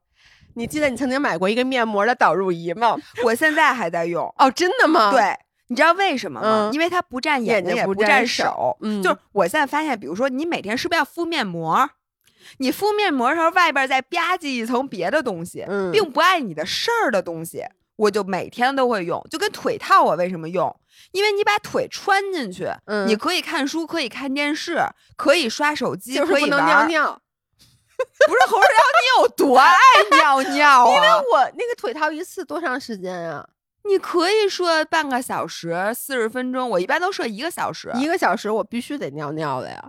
你记得你曾经买过一个面膜的导入仪吗？我现在还在用哦，真的吗？对，你知道为什么吗？因为它不占眼睛，也不占手。嗯，就是我现在发现，比如说你每天是不是要敷面膜？你敷面膜的时候，外边再吧唧一层别的东西，并不碍你的事儿的东西，我就每天都会用。就跟腿套，我为什么用？因为你把腿穿进去，你可以看书，可以看电视，可以刷手机，就是不能尿尿。不是侯世瑶，你有多爱尿尿啊？因为我那个腿套一次多长时间啊？你可以说半个小时、四十分钟，我一般都设一个小时。一个小时我必须得尿尿的呀。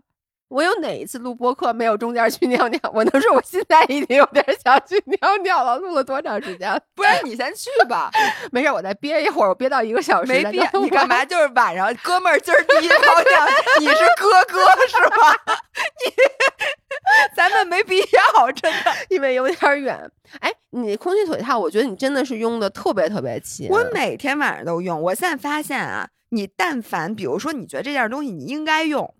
我有哪一次录播课没有中间去尿尿？我能说我现在已经有点想去尿尿了。录了多长时间？不然你先去吧。没事，我再憋一会儿，我憋到一个小时。没憋，你干嘛？就是晚上，哥们儿，今儿第一泡尿，你是哥哥是吧？你，咱们没必要，真的，因为有点远。哎，你空气腿套，我觉得你真的是用的特别特别勤。我每天晚上都用。我现在发现啊，你但凡比如说，你觉得这件东西你应该用。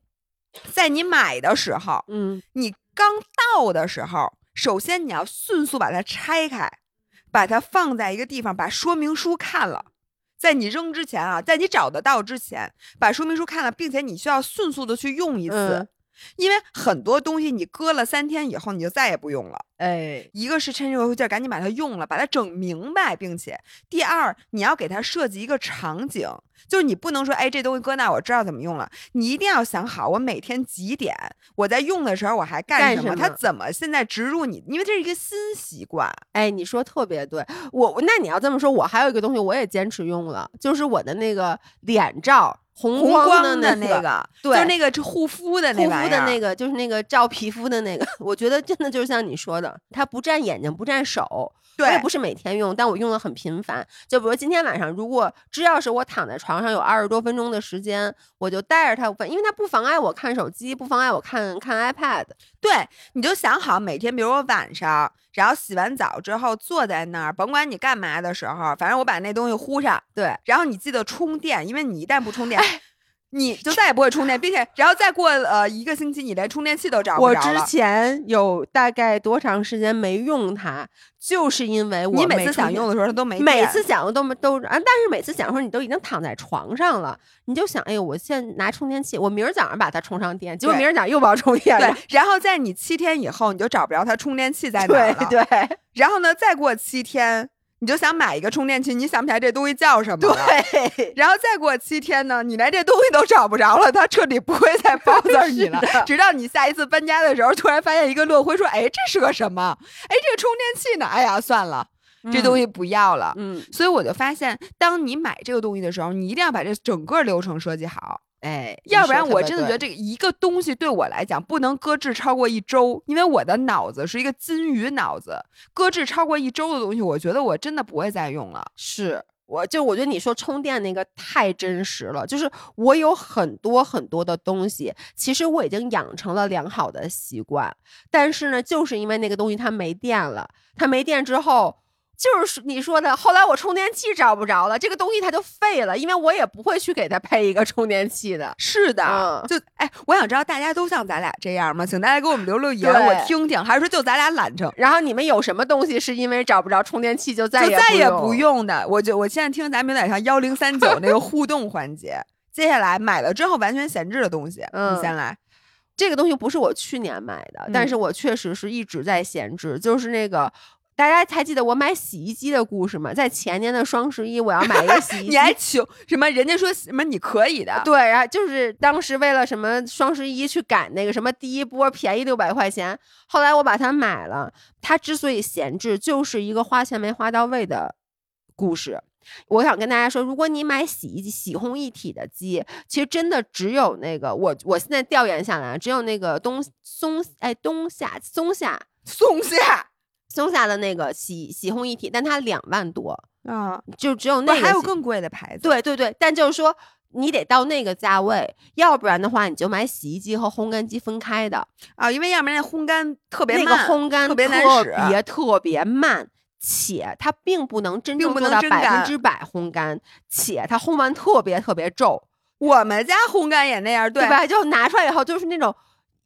在你买的时候，嗯，你刚到的时候，首先你要迅速把它拆开，把它放在一个地方，把说明书看了。在你扔之前啊，在你找得到之前，把说明书看了，并且你需要迅速的去用一次。因为很多东西你搁了三天以后，你就再也不用了。哎，一个是趁这个劲儿赶紧把它用了，把它整明白，并且第二，你要给它设计一个场景，就是你不能说，哎，这东西搁那我知道怎么用了，你一定要想好，我每天几点我在用的时候我还干什么？它怎么现在植入你？因为这是一个新习惯。哎，你说特别对，我那你要这么说，我还有一个东西我也坚持用了，就是我的那个脸罩。红光的那个，对，就那个护肤的那护肤的那个，就是那个照皮肤的那个。我觉得真的就是像你说的，它不占眼睛，不占手。我也不是每天用，但我用的很频繁。就比如今天晚上，如果只要是我躺在床上有二十多分钟的时间，我就带着它，因为它不妨碍我看手机，不妨碍我看看 iPad。对，你就想好每天，比如我晚上，然后洗完澡之后坐在那儿，甭管你干嘛的时候，反正我把那东西呼上。对，然后你记得充电，因为你一旦不充电。你就再也不会充电，并且，然后再过呃一个星期，你连充电器都找不着我之前有大概多长时间没用它，就是因为我你每次想用的时候它都没。每次想用都没都啊，但是每次想的时候你都已经躺在床上了，你就想，哎呦，我现在拿充电器，我明儿早上把它充上电，结果明儿早上又不要充电了。对，然后在你七天以后，你就找不着它充电器在 哪了。对对，然后呢，再过七天。你就想买一个充电器，你想不起来这东西叫什么对，然后再过七天呢，你连这东西都找不着了，它彻底不会再报字你了。直到你下一次搬家的时候，突然发现一个落灰，说：“哎，这是个什么？哎，这个充电器呢？哎呀，算了，这东西不要了。”嗯，所以我就发现，当你买这个东西的时候，你一定要把这整个流程设计好。哎，要不然我真的觉得这个一个东西对我来讲不能搁置超过一周，因为我的脑子是一个金鱼脑子，搁置超过一周的东西，我觉得我真的不会再用了。是，我就我觉得你说充电那个太真实了，就是我有很多很多的东西，其实我已经养成了良好的习惯，但是呢，就是因为那个东西它没电了，它没电之后。就是你说的，后来我充电器找不着了，这个东西它就废了，因为我也不会去给它配一个充电器的。是的，就哎，我想知道大家都像咱俩这样吗？请大家给我们留留言，我听听。还是说就咱俩懒成？然后你们有什么东西是因为找不着充电器就再也再也不用的？我就我现在听咱们有点像幺零三九那个 互动环节。接下来买了之后完全闲置的东西，你先来。这个东西不是我去年买的，但是我确实是一直在闲置，就是那个。大家还记得我买洗衣机的故事吗？在前年的双十一，我要买一个洗衣 机，你还求什么？人家说什么你可以的？对，然后就是当时为了什么双十一去赶那个什么第一波便宜六百块钱，后来我把它买了。它之所以闲置，就是一个花钱没花到位的故事。我想跟大家说，如果你买洗衣机、洗烘一体的机，其实真的只有那个我我现在调研下来，只有那个东松哎东夏松下松下。松下的那个洗洗烘一体，但它两万多啊，就只有那个。还有更贵的牌子。对对对，但就是说你得到那个价位，要不然的话你就买洗衣机和烘干机分开的啊，因为要不然那烘干特别慢，那个烘干特别难使，别特别慢，且它并不能真正做到百分之百烘干，且它烘完特别特别皱。我们家烘干也那样，对吧？就拿出来以后就是那种。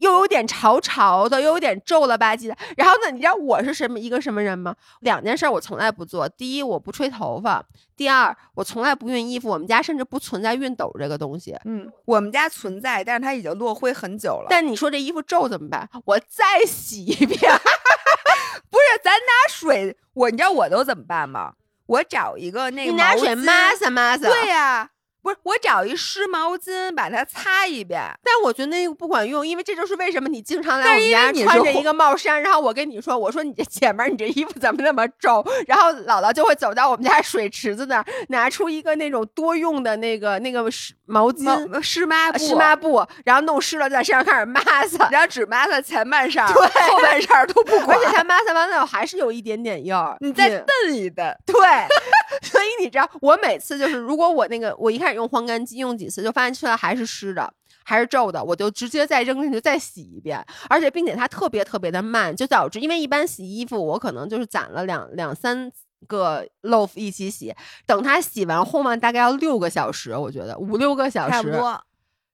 又有点潮潮的，又有点皱了吧唧的。然后呢，你知道我是什么一个什么人吗？两件事我从来不做。第一，我不吹头发；第二，我从来不熨衣服。我们家甚至不存在熨斗这个东西。嗯，我们家存在，但是它已经落灰很久了。但你说这衣服皱怎么办？我再洗一遍。不是，咱拿水，我你知道我都怎么办吗？我找一个那个你拿水抹撒抹撒。对呀。不是我找一湿毛巾把它擦一遍，但我觉得那个不管用，因为这就是为什么你经常来我们家穿着一个帽衫，然后我跟你说，我说你这 姐们儿，你这衣服怎么那么皱？然后姥姥就会走到我们家水池子那儿，拿出一个那种多用的那个那个湿毛巾、湿抹布、湿抹布，然后弄湿了在身上开始抹擦，然后只抹擦前半身，对，后半身都不管。而且它抹擦完了还是有一点点印儿，你再蹬一蹬。对，所以你知道，我每次就是如果我那个我一开始用烘干机用。几次就发现出来还是湿的，还是皱的，我就直接再扔进去再洗一遍，而且并且它特别特别的慢，就导致因为一般洗衣服我可能就是攒了两两三个 loaf 一起洗，等它洗完烘完大概要六个小时，我觉得五六个小时差不多。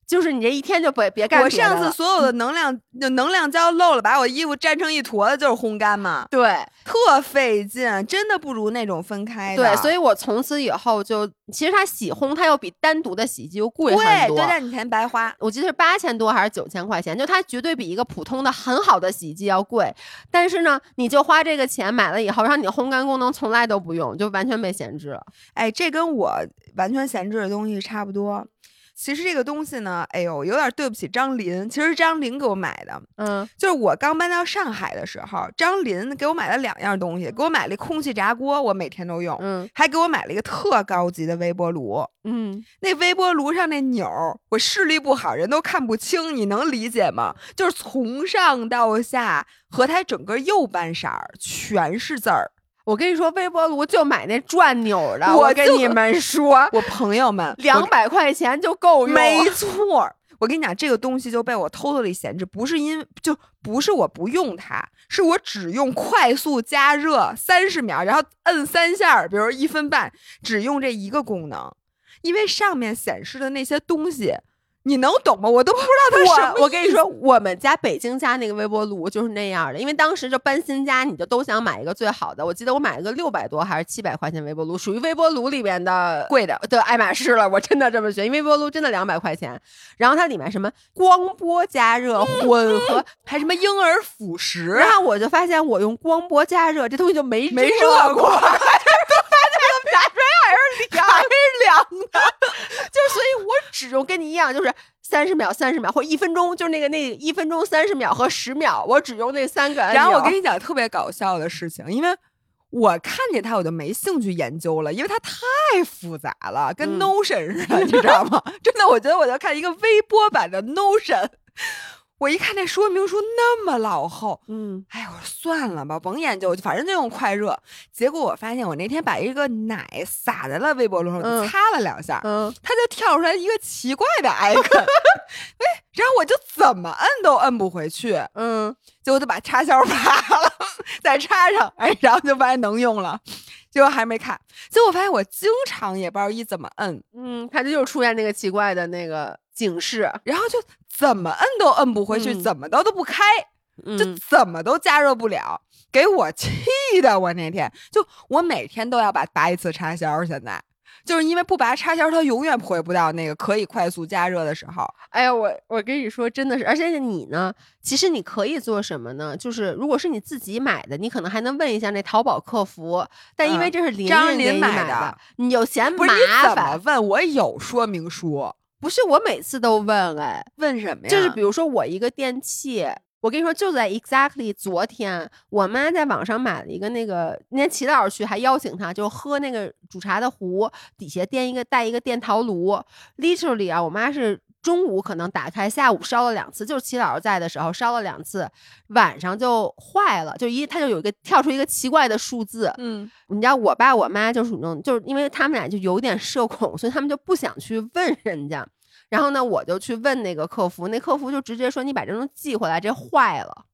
就是你这一天就别别干。我上次所有的能量能量胶漏了，把我衣服粘成一坨子，就是烘干嘛。对，特费劲，真的不如那种分开的。对，所以我从此以后就，其实它洗烘它要比单独的洗衣机又贵很多，对，但你钱白花。我记得是八千多还是九千块钱，就它绝对比一个普通的很好的洗衣机要贵。但是呢，你就花这个钱买了以后，然后你烘干功能从来都不用，就完全被闲置了。哎，这跟我完全闲置的东西差不多。其实这个东西呢，哎呦，有点对不起张林。其实张林给我买的，嗯，就是我刚搬到上海的时候，张林给我买了两样东西，给我买了空气炸锅，我每天都用，嗯，还给我买了一个特高级的微波炉，嗯，那微波炉上那钮儿，我视力不好，人都看不清，你能理解吗？就是从上到下和它整个右半色儿全是字儿。我跟你说，微波炉就买那转钮的。我跟你们说，我朋友们，两百块钱就够用。没错，我跟你讲，这个东西就被我偷偷的闲置，不是因就不是我不用它，是我只用快速加热三十秒，然后摁三下，比如一分半，只用这一个功能，因为上面显示的那些东西。你能懂吗？我都不知道他我我跟你说，我们家北京家那个微波炉就是那样的，因为当时就搬新家，你就都想买一个最好的。我记得我买了个六百多还是七百块钱微波炉，属于微波炉里边的贵的的爱马仕了。我真的这么觉得，因为微波炉真的两百块钱，然后它里面什么光波加热 混合，还什么婴儿辅食，然后我就发现我用光波加热这东西就没没热过。还是凉，还是凉的，就所以，我只用跟你一样，就是三十秒、三十秒或一分钟，就是那个那一分钟、三十秒和十秒，我只用那三个。然后我跟你讲特别搞笑的事情，因为我看见它，我就没兴趣研究了，因为它太复杂了，跟 Notion 似的，你知道吗？真的，我觉得我在看一个微波版的 Notion。我一看那说明书那么老厚，嗯，哎，我说算了吧，甭研究，反正就用快热。结果我发现，我那天把一个奶洒在了微波炉上，擦了两下，嗯，它就跳出来一个奇怪的 icon，哎，然后我就怎么摁都摁不回去，嗯，结果就把插销 拔了，再插上，哎，然后就发现能用了，结果还没看，结果发现我经常也不知道一怎么摁，嗯，它就又出现那个奇怪的那个警示，然后就。怎么摁都摁不回去，怎么都都不开，就怎么都加热不了，给我气的！我那天就我每天都要把拔一次插销，现在就是因为不拔插销，它永远回不到那个可以快速加热的时候。哎呀，我我跟你说，真的是，而且你呢，其实你可以做什么呢？就是如果是你自己买的，你可能还能问一下那淘宝客服，但因为这是林林买的，你有嫌麻烦？问我有说明书。不是我每次都问哎，问什么呀？就是比如说我一个电器，我跟你说就在 exactly 昨天，我妈在网上买了一个那个，那天齐老师去还邀请他，就喝那个煮茶的壶，底下垫一个带一个电陶炉，literally 啊，我妈是。中午可能打开，下午烧了两次，就是齐老师在的时候烧了两次，晚上就坏了，就一它就有一个跳出一个奇怪的数字，嗯，你知道我爸我妈就是那种，就是因为他们俩就有点社恐，所以他们就不想去问人家，然后呢，我就去问那个客服，那客服就直接说你把这东西寄回来，这坏了。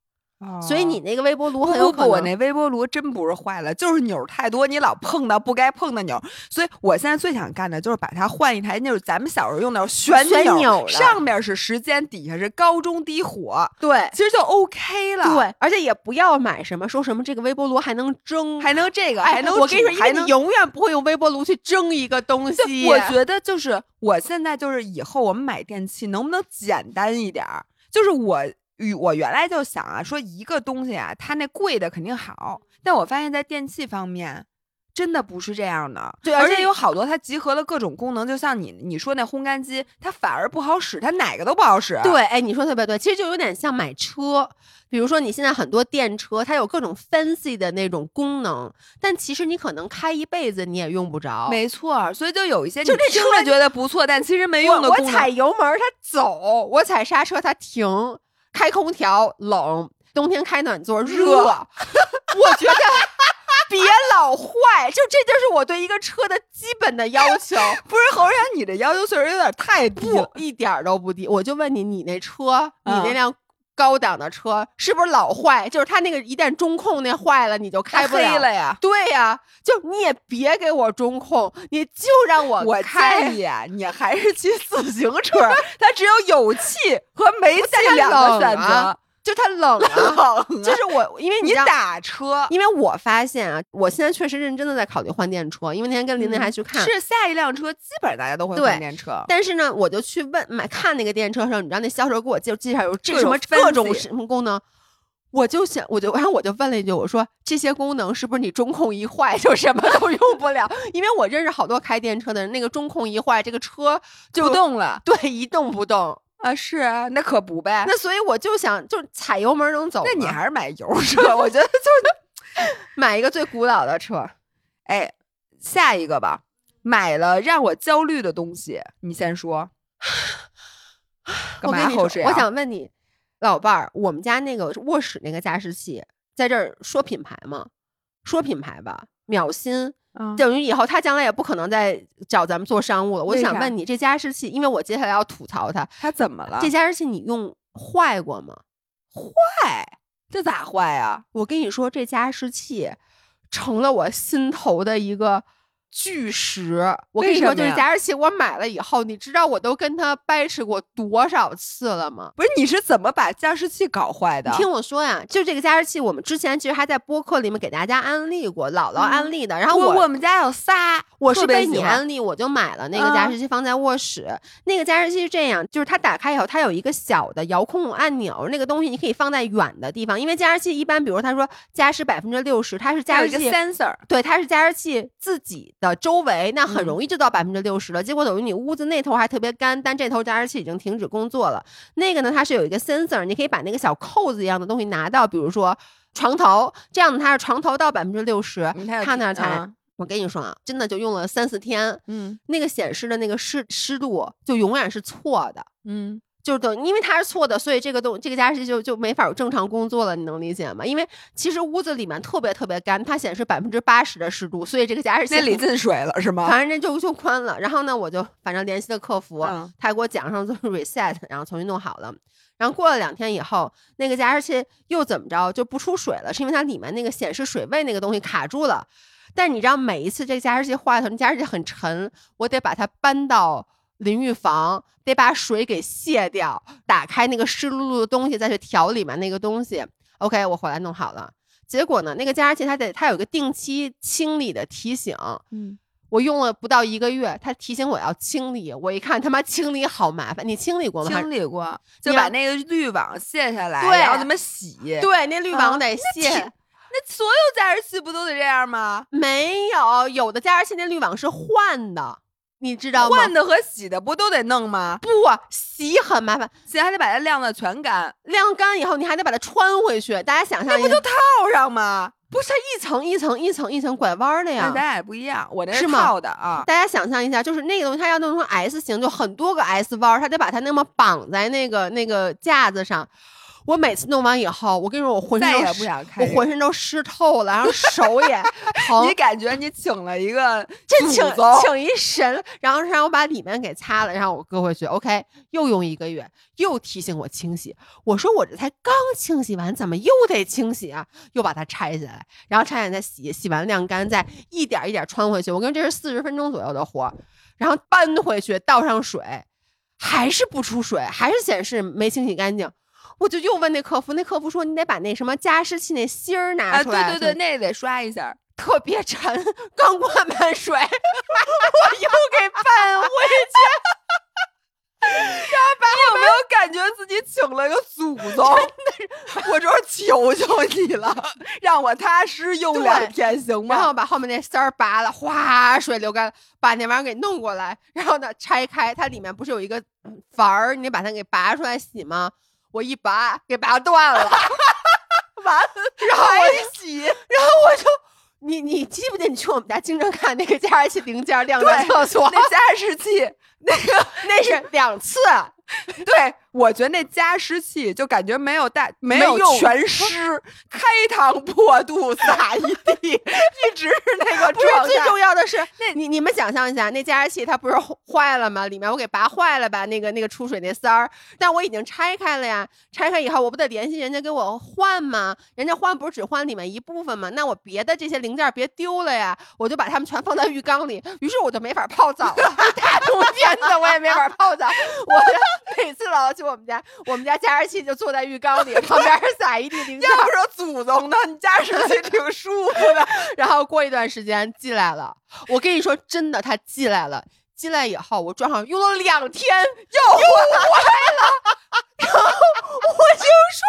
所以你那个微波炉很有可能，我那微波炉真不是坏了，就是钮太多，你老碰到不该碰的钮。所以我现在最想干的就是把它换一台，就是咱们小时候用那种旋钮，上面是时间，底下是高中低火。对，其实就 OK 了。对，而且也不要买什么说什么这个微波炉还能蒸，还能这个，还能我跟你说，因为你永远不会用微波炉去蒸一个东西。我觉得就是我现在就是以后我们买电器能不能简单一点儿？就是我。与我原来就想啊，说一个东西啊，它那贵的肯定好，但我发现，在电器方面，真的不是这样的。对，而且有好多它集合了各种功能，就像你你说那烘干机，它反而不好使，它哪个都不好使。对，哎，你说特别对，其实就有点像买车，比如说你现在很多电车，它有各种 fancy 的那种功能，但其实你可能开一辈子你也用不着。没错，所以就有一些就这车觉得不错，但其实没用的功能。我踩油门它走，我踩刹车它停。开空调冷，冬天开暖座热。我觉得别老坏，就这就是我对一个车的基本的要求。不是侯然，你的要求确实有点太低了，一点都不低。我就问你，你那车，你那辆高档的车是不是老坏？就是它那个一旦中控那坏了，你就开不了呀？对呀，就你也别给我中控，你就让我我建议你还是骑自行车，它只有有气和没气两个选择。就它冷啊，就是我，因为你打车，因为我发现啊，我现在确实认真的在考虑换电车，因为那天跟林林还去看，是下一辆车，基本上大家都会换电车。但是呢，我就去问买看那个电车的时候，你知道那销售给我介介绍有这什么各种什么功能，我就想，我就然后我就问了一句，我说这些功能是不是你中控一坏就什么都用不了？因为我认识好多开电车的人，那个中控一坏，这个车就不动了，对，一动不动啊。是啊，那可不呗。那所以我就想，就踩油门能走。那你还是买油 车，我觉得就买一个最古老的车。哎，下一个吧，买了让我焦虑的东西，你先说。干嘛后我想问你。老伴儿，我们家那个卧室那个加湿器，在这儿说品牌吗？说品牌吧，秒新，等于以后他将来也不可能再找咱们做商务了。我想问你，这加湿器，因为我接下来要吐槽他，他怎么了？这加湿器你用坏过吗？坏？这咋坏啊？我跟你说，这加湿器成了我心头的一个。巨石，我跟你说，就是加湿器，我买了以后，你知道我都跟他掰扯过多少次了吗？不是，你是怎么把加湿器搞坏的？听我说呀，就这个加湿器，我们之前其实还在播客里面给大家安利过，姥姥安利的。然后我我们家有仨，我是被你安利，我就买了那个加湿器放在卧室。那个加湿器是这样，就是它打开以后，它有一个小的遥控按钮，那个东西你可以放在远的地方，因为加湿器一般，比如他说加湿百分之六十，它是加湿器 sensor，对，它是加湿器自己的。周围那很容易就到百分之六十了，结果等于你屋子那头还特别干，但这头加湿器已经停止工作了。那个呢，它是有一个 sensor，你可以把那个小扣子一样的东西拿到，比如说床头，这样子它是床头到百分之六十，它那才。我跟你说啊，真的就用了三四天，嗯，那个显示的那个湿湿度就永远是错的，嗯。就等，因为它是错的，所以这个东这个加湿器就就没法正常工作了，你能理解吗？因为其实屋子里面特别特别干，它显示百分之八十的湿度，所以这个加湿器那里进水了是吗？反正这就就宽了。然后呢，我就反正联系的客服，他给我讲上就是 reset，然后重新弄好了。然后过了两天以后，那个加湿器又怎么着就不出水了，是因为它里面那个显示水位那个东西卡住了。但你知道，每一次这个加湿器坏了，那加湿器很沉，我得把它搬到。淋浴房得把水给卸掉，打开那个湿漉漉的东西，再去调里面那个东西。OK，我回来弄好了。结果呢，那个加湿器它得它有个定期清理的提醒。嗯，我用了不到一个月，它提醒我要清理。我一看他妈清理好麻烦，你清理过吗？清理过，就把那个滤网卸下来，然后怎么洗？对，那滤网得卸。那所有加湿器不都得这样吗？没有，有的加湿器那滤网是换的。你知道吗？换的和洗的不都得弄吗？不，洗很麻烦，洗还得把它晾的全干，晾干以后你还得把它穿回去。大家想象，那不就套上吗？不是一层一层一层一层拐弯的呀？咱俩也不一样，我那是套的啊。大家想象一下，就是那个东西，它要弄成 S 型，就很多个 S 弯，它得把它那么绑在那个那个架子上。我每次弄完以后，我跟你说，我浑身都不想开我浑身都湿透了，然后手也疼。你感觉你请了一个 这请请一神，然后让我把里面给擦了，然后我搁回去。OK，又用一个月，又提醒我清洗。我说我这才刚清洗完，怎么又得清洗啊？又把它拆下来，然后拆下来再洗，洗完晾干，再一点一点穿回去。我跟这是四十分钟左右的活，然后搬回去倒上水，还是不出水，还是显示没清洗干净。我就又问那客服，那客服说你得把那什么加湿器那芯儿拿出来，对对对，那得刷一下，特别沉，刚灌满水，我又给搬回去。你有没有感觉自己请了个祖宗？我这求求你了，让我踏实用两天行吗？然后把后面那丝儿拔了，哗，水流干了，把那玩意儿给弄过来，然后呢拆开，它里面不是有一个阀儿，你得把它给拔出来洗吗？我一拔给拔断了，完了，然后我洗，然后我就，你你记不记得你去我们家经常看那个加湿器零件晾在厕所？那加湿器那个那是两次。对，我觉得那加湿器就感觉没有带，没有全湿，开膛破肚撒一地，一直是那个状态。最重要的是，那你你们想象一下，那加湿器它不是坏了吗？里面我给拔坏了吧？那个那个出水那塞儿，但我已经拆开了呀。拆开以后，我不得联系人家给我换吗？人家换不是只换里面一部分吗？那我别的这些零件别丢了呀。我就把它们全放在浴缸里，于是我就没法泡澡了。大冬天的我也没法泡澡，我。每次姥姥去我们家，我们家加湿器就坐在浴缸里，旁边撒一地零件。要说祖宗的，你加湿器挺舒服的。然后过一段时间寄来了，我跟你说真的，他寄来了。进来以后，我装上用了两天，又坏了。然后我就说，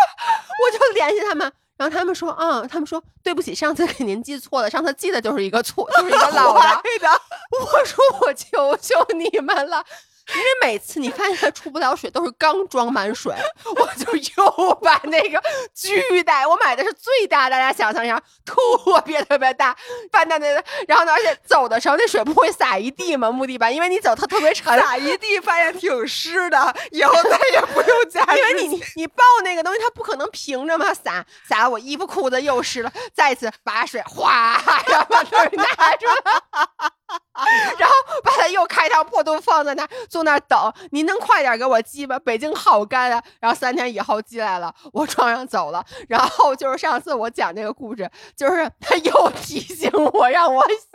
我就联系他们。然后他们说，嗯，他们说对不起，上次给您记错了，上次记的就是一个错，就是一个老的。我说我求求你们了。因为每次你发现它出不了水，都是刚装满水，我就又把那个巨大，我买的是最大，大家想象一下，特别特别大，放在那，然后呢，而且走的时候那水不会洒一地吗？木地板，因为你走它特别沉，洒一地发现挺湿的，以后 再也不用加，因为你你抱那个东西，它不可能平着嘛，洒洒我衣服裤子又湿了，再一次把水哗，然后把水拿出来。然后把它又开膛破肚放在那，坐那等。您能快点给我寄吗？北京好干啊！然后三天以后寄来了，我装上走了。然后就是上次我讲那个故事，就是他又提醒我让我洗，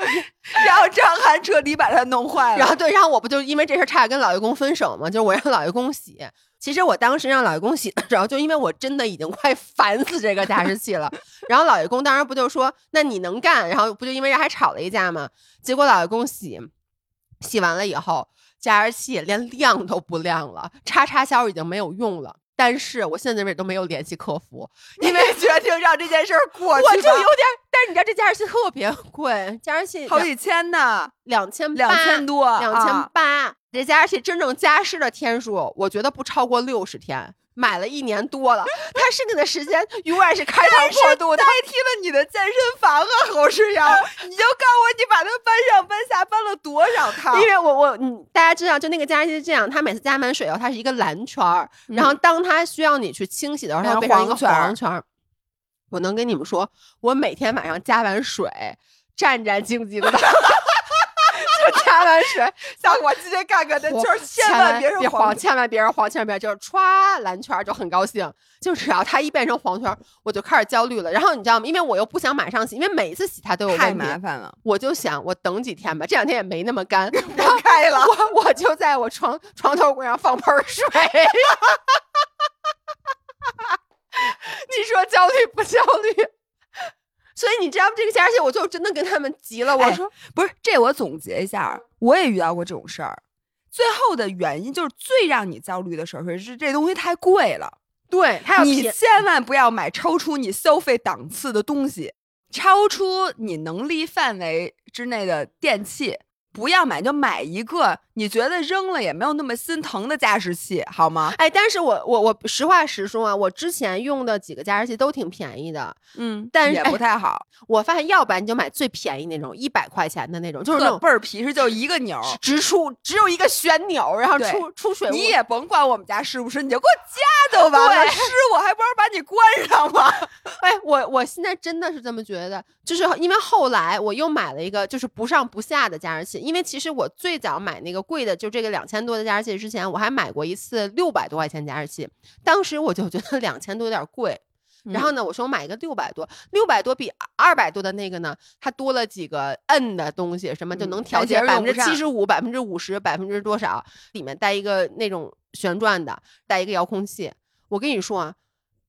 然后张涵彻底把它弄坏了。然后对，然后我不就因为这事差点跟老爷公分手吗？就是我让老爷公洗。其实我当时让老爷公洗的时候，就因为我真的已经快烦死这个加湿器了。然后老爷公当时不就说：“那你能干？”然后不就因为这还吵了一架吗？结果老爷公洗，洗完了以后，加湿器连亮都不亮了，叉叉销已经没有用了。但是我现在为止都没有联系客服，因为 决定让这件事儿过去。我就有点，但是你知道这加湿器特别贵，加湿器好几千呢，两千两千多，两千八。这加湿器真正加湿的天数，我觉得不超过六十天。买了一年多了，他剩下的时间永远是开膛破肚，代替了你的健身房啊，侯世瑶！你就告诉我，你把它搬上搬下搬了多少趟？因为我我嗯，大家知道，就那个加湿器是这样，它每次加满水后，它是一个蓝圈儿，然后当它需要你去清洗的时候，它变成一个黄圈儿。我能跟你们说，我每天晚上加完水，战战兢兢的。加完水，像 我今天干干的，就是千万别黄，千万别黄，千万别就是歘蓝圈就很高兴。就只要它一变成黄圈，我就开始焦虑了。然后你知道吗？因为我又不想马上洗，因为每一次洗它都有太麻烦了。我就想，我等几天吧，这两天也没那么干，不开了。我我就在我床床头柜上放盆水。你说焦虑不焦虑？所以你知道这个加湿器，我就真的跟他们急了。我说不是，这我总结一下，我也遇到过这种事儿。最后的原因就是最让你焦虑的事儿是这东西太贵了。对，你千万不要买超出你消费档次的东西，超出你能力范围之内的电器。不要买，就买一个你觉得扔了也没有那么心疼的加湿器，好吗？哎，但是我我我实话实说啊，我之前用的几个加湿器都挺便宜的，嗯，但是也不太好。我发现，要不然你就买最便宜那种，一百块钱的那种，就是那种倍儿皮实，就一个钮，直出，只有一个旋钮，然后出出水。你也甭管我们家湿不湿，你就给我加就完了。湿我还不是把你关上吗？哎，我我现在真的是这么觉得，就是因为后来我又买了一个，就是不上不下的加湿器。因为其实我最早买那个贵的，就这个两千多的加湿器之前，我还买过一次六百多块钱加湿器，当时我就觉得两千多有点贵。然后呢，我说我买一个六百多，六百多比二百多的那个呢，它多了几个摁的东西，什么就能调节百分之七十五、百分之五十、百分之多少，里面带一个那种旋转的，带一个遥控器。我跟你说啊，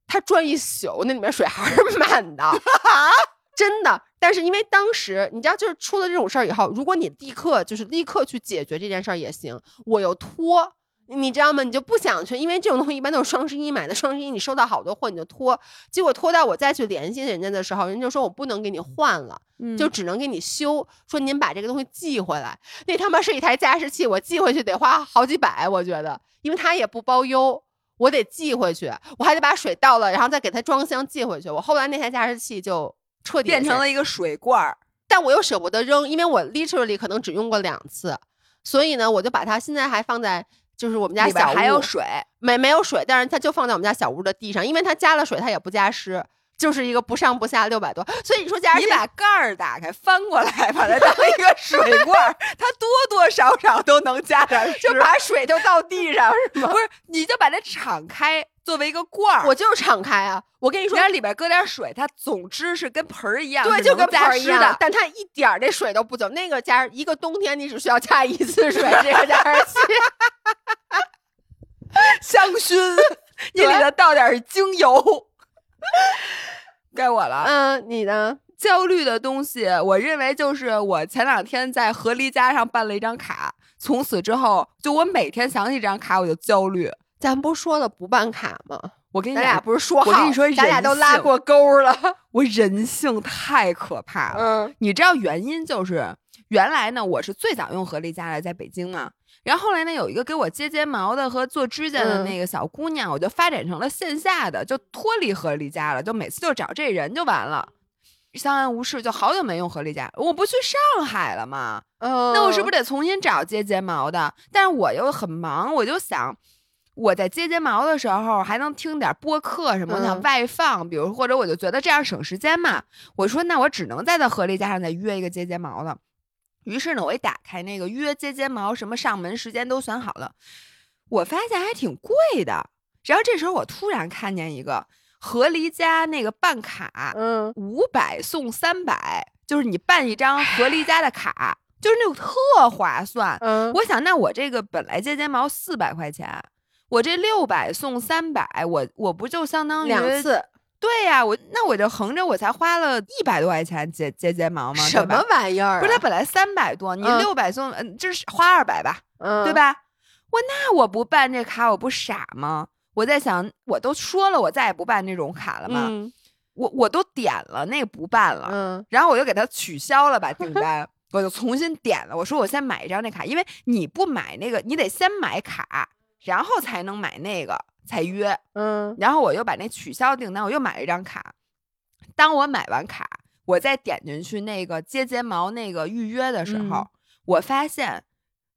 它转一宿，那里面水还是 满的。真的，但是因为当时你知道，就是出了这种事儿以后，如果你立刻就是立刻去解决这件事儿也行，我又拖，你知道吗？你就不想去，因为这种东西一般都是双十一买的，双十一你收到好多货你就拖，结果拖到我再去联系人家的时候，人家说我不能给你换了，就只能给你修，说您把这个东西寄回来。那他妈是一台加湿器，我寄回去得花好几百，我觉得，因为它也不包邮，我得寄回去，我还得把水倒了，然后再给它装箱寄回去。我后来那台加湿器就。彻底变成了一个水罐儿，但我又舍不得扔，因为我 literally 可能只用过两次，所以呢，我就把它现在还放在就是我们家小屋，还有水没没有水，但是它就放在我们家小屋的地上，因为它加了水，它也不加湿，就是一个不上不下六百多。所以你说加你把盖儿打开翻过来，把它当一个水罐儿，它多多少少都能加点就把水就倒地上是吗？不是，你就把它敞开。作为一个罐儿，我就是敞开啊！我跟你说，里边搁点水，它总之是跟盆儿一样，对，就跟盆儿一样。但它一点儿这水都不走。那个加一个冬天，你只需要加一次水，这个加湿器。香薰，你里头倒点精油。该我了。嗯，你呢？焦虑的东西，我认为就是我前两天在合离家上办了一张卡，从此之后，就我每天想起这张卡，我就焦虑。咱不说了不办卡吗？我跟你咱俩不是说好，我跟你说，咱俩都拉过钩了。我人性太可怕了。嗯，你知道原因就是，原来呢，我是最早用合力家的，在北京嘛。然后后来呢，有一个给我接睫毛的和做指甲的那个小姑娘，我就发展成了线下的，就脱离合力家了，就每次就找这人就完了，相安无事。就好久没用合力家，我不去上海了吗？那我是不是得重新找接睫毛的？但是我又很忙，我就想。我在接睫毛的时候还能听点播客什么，我想外放，比如或者我就觉得这样省时间嘛。我说那我只能在那合力家上再约一个接睫毛了。于是呢，我一打开那个约接睫毛，什么上门时间都选好了，我发现还挺贵的。然后这时候我突然看见一个合离家那个办卡，嗯，五百送三百，就是你办一张合离家的卡，就是那种特划算。嗯，我想那我这个本来接睫毛四百块钱。我这六百送三百，我我不就相当于两次？对呀，我那我就横着我才花了一百多块钱接接睫毛吗？什么玩意儿？不是，它本来三百多，你六百送，嗯，就是花二百吧，对吧？我那我不办这卡，我不傻吗？我在想，我都说了，我再也不办那种卡了嘛。我我都点了那个不办了，嗯，然后我就给他取消了吧订单，我就重新点了。我说我先买一张那卡，因为你不买那个，你得先买卡。然后才能买那个，才约，嗯，然后我又把那取消订单，我又买了一张卡。当我买完卡，我再点进去那个接睫毛那个预约的时候，我发现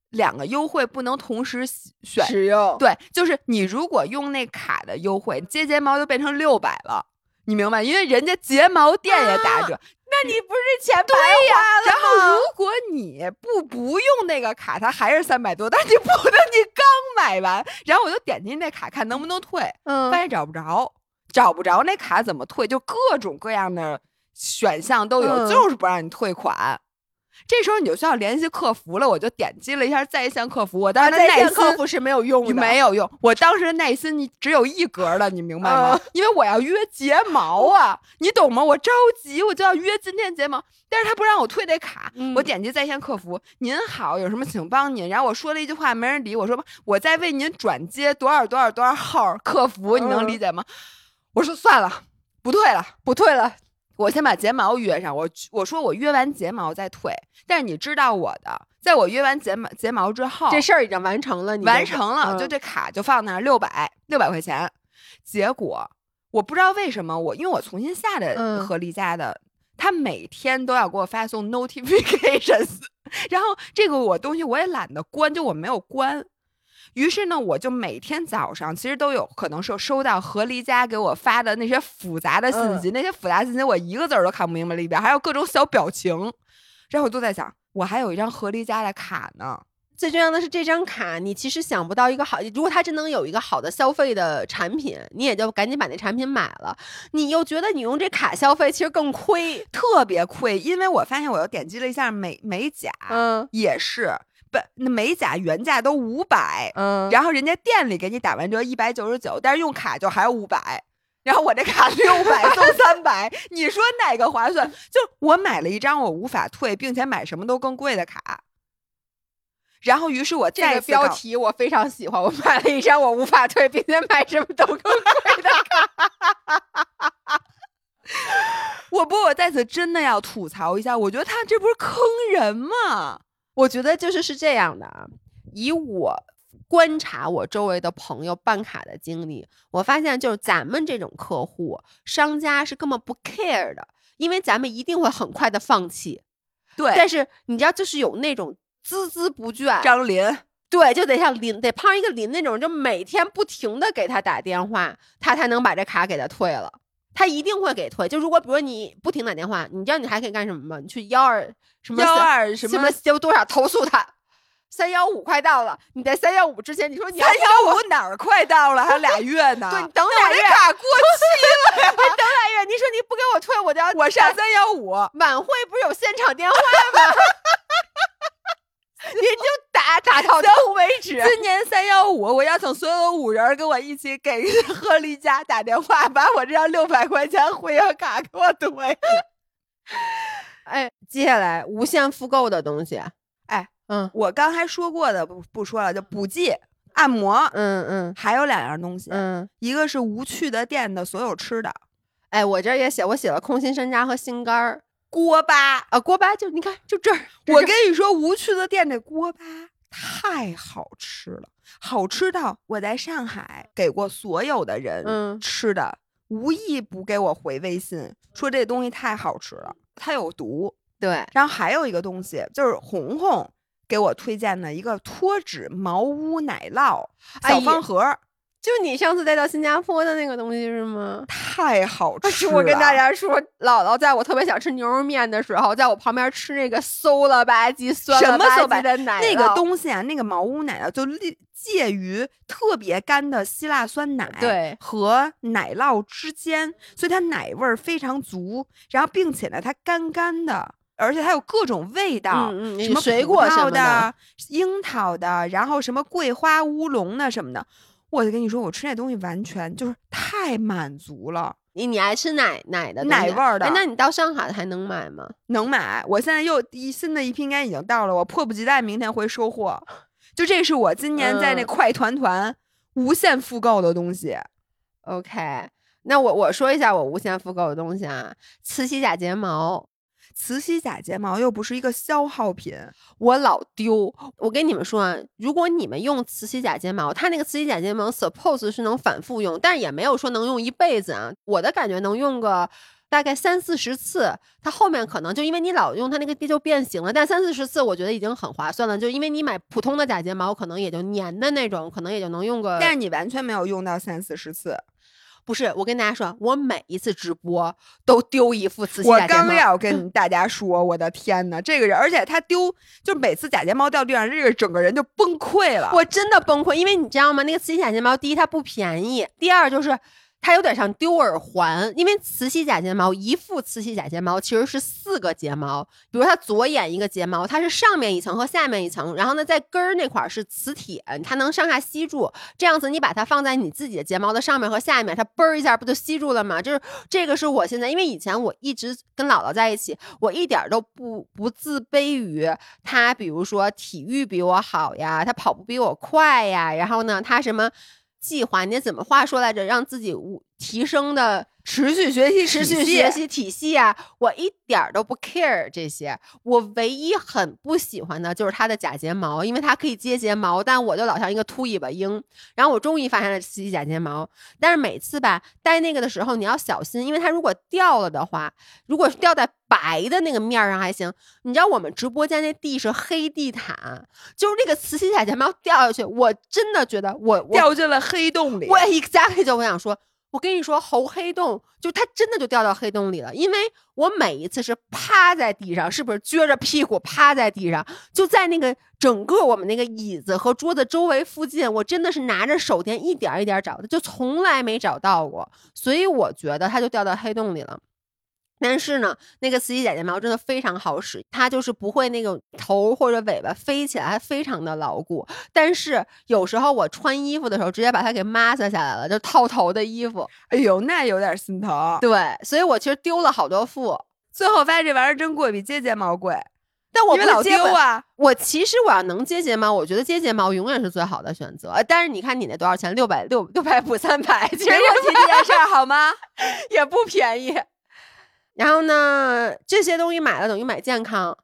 两个优惠不能同时选使用。对，就是你如果用那卡的优惠，接睫毛就变成六百了，你明白？因为人家睫毛店也打折。那你不是钱白花了然后如果你不不用那个卡，它还是三百多。但你不能，你刚买完，然后我就点进那卡看能不能退，嗯，发现找不着，找不着那卡怎么退？就各种各样的选项都有，就是不让你退款。这时候你就需要联系客服了，我就点击了一下在线客服。我当时在线客服是没有用的，没有用。我当时的耐心你只有一格了，你明白吗？因为我要约睫毛啊，你懂吗？我着急，我就要约今天睫毛，但是他不让我退那卡。我点击在线客服，您好，有什么请帮您。然后我说了一句话，没人理我，说我在为您转接多少多少多少号客服，你能理解吗？我说算了，不退了，不退了。我先把睫毛约上，我我说我约完睫毛再退，但是你知道我的，在我约完睫毛睫毛之后，这事儿已经完成了，你完成了，就这卡就放那儿六百六百块钱，结果我不知道为什么我因为我重新下的合力家的，他每天都要给我发送 notifications，然后这个我东西我也懒得关，就我没有关。于是呢，我就每天早上其实都有可能是收到何离家给我发的那些复杂的信息，那些复杂信息我一个字儿都看不明白，里边还有各种小表情。然后我都在想，我还有一张何离家的卡呢。最重要的是，这张卡你其实想不到一个好，如果他真能有一个好的消费的产品，你也就赶紧把那产品买了。你又觉得你用这卡消费其实更亏，特别亏，因为我发现我又点击了一下美美甲，嗯，也是。那美甲原价都五百，嗯，然后人家店里给你打完折一百九十九，但是用卡就还有五百，然后我这卡六百送三百，你说哪个划算？就我买了一张我无法退，并且买什么都更贵的卡，然后于是我这个标题我非常喜欢，我买了一张我无法退，并且买什么都更贵的卡，我不，我在此真的要吐槽一下，我觉得他这不是坑人吗？我觉得就是是这样的啊，以我观察我周围的朋友办卡的经历，我发现就是咱们这种客户，商家是根本不 care 的，因为咱们一定会很快的放弃。对，但是你知道，就是有那种孜孜不倦，张林，对，就得像林，得碰上一个林那种，就每天不停的给他打电话，他才能把这卡给他退了。他一定会给退。就如果比如你不停打电话，你知道你还可以干什么吗？你去幺二什么幺二什么就多少投诉他。三幺五快到了，你在三幺五之前，你说你三幺五哪儿快到了？还有俩 月呢。对，你等俩月。卡过期了呀！等俩月，你说你不给我退，我就要我上三幺五晚会，不是有现场电话吗？你就打打到头为止。今年三幺五，我邀请所有五人跟我一起给贺丽佳打电话，把我这张六百块钱会员卡给我退。哎，接下来无限复购的东西，哎，嗯，我刚才说过的不不说了，就补剂，按摩，嗯嗯，还有两样东西，嗯，一个是无趣的店的所有吃的，哎，我这也写，我写了空心山楂和心肝儿，锅巴啊，锅巴就你看就这儿，我跟你说，无趣的店的锅巴太好吃了，好吃到我在上海给过所有的人吃的，无一不给我回微信说这东西太好吃了，它有毒。对，然后还有一个东西就是红红。给我推荐的一个脱脂茅屋奶酪小方盒，就你上次带到新加坡的那个东西是吗？太好吃了！我跟大家说，姥姥在我特别想吃牛肉面的时候，在我旁边吃那个馊了吧唧、酸了吧唧的奶那个东西啊，那个茅屋奶酪就介于特别干的希腊酸奶对和奶酪之间，所以它奶味儿非常足，然后并且呢，它干干的。而且它有各种味道，什么水果什么的、樱桃的，然后什么桂花乌龙的什么的，我就跟你说，我吃那东西完全就是太满足了。你你爱吃奶奶的奶味儿的？那你到上海还能买吗？能买，我现在又一新的一批应该已经到了，我迫不及待明天会收货。就这是我今年在那快团团无限复购的东西。OK，那我我说一下我无限复购的东西啊，磁吸假睫毛。磁吸假睫毛又不是一个消耗品，我老丢。我跟你们说啊，如果你们用磁吸假睫毛，它那个磁吸假睫毛 suppose 是能反复用，但是也没有说能用一辈子啊。我的感觉能用个大概三四十次，它后面可能就因为你老用它那个地就变形了。但三四十次我觉得已经很划算了，就因为你买普通的假睫毛，可能也就粘的那种，可能也就能用个。但是你完全没有用到三四十次。不是，我跟大家说，我每一次直播都丢一副磁吸假睫毛。我刚要跟大家说，我的天哪，这个人，而且他丢，就每次假睫毛掉地上，这个整个人就崩溃了。我真的崩溃，因为你知道吗？那个磁吸假睫毛，第一它不便宜，第二就是。它有点像丢耳环，因为磁吸假睫毛一副磁吸假睫毛其实是四个睫毛，比如它左眼一个睫毛，它是上面一层和下面一层，然后呢在根儿那块儿是磁铁，它能上下吸住，这样子你把它放在你自己的睫毛的上面和下面，它嘣儿一下不就吸住了吗？就是这个是我现在，因为以前我一直跟姥姥在一起，我一点都不不自卑于他，比如说体育比我好呀，他跑步比我快呀，然后呢他什么。计划你怎么话说来着？让自己提升的持续学习、持续学习体系啊！我一点儿都不 care 这些。我唯一很不喜欢的就是它的假睫毛，因为它可以接睫毛，但我就老像一个秃尾巴鹰。然后我终于发现了磁吸假睫毛，但是每次吧戴那个的时候你要小心，因为它如果掉了的话，如果是掉在白的那个面上还行。你知道我们直播间那地是黑地毯，就是那个磁吸假睫毛掉下去，我真的觉得我掉进了黑洞里。我一加黑就我想说。我跟你说，猴黑洞就它真的就掉到黑洞里了，因为我每一次是趴在地上，是不是撅着屁股趴在地上，就在那个整个我们那个椅子和桌子周围附近，我真的是拿着手电一点一点找的，就从来没找到过，所以我觉得它就掉到黑洞里了。但是呢，那个磁吸假睫毛真的非常好使，它就是不会那种头或者尾巴飞起来，还非常的牢固。但是有时候我穿衣服的时候，直接把它给抹下下来了，就套头的衣服。哎呦，那有点心疼。对，所以我其实丢了好多副，最后发现这玩意儿真贵，比接睫毛贵。但我不老丢啊！我其实我要能接睫毛，我觉得接睫毛永远是最好的选择。但是你看你那多少钱？六百六六百补三百，其实我提这件事儿好吗？也不便宜。然后呢，这些东西买了等于买健康。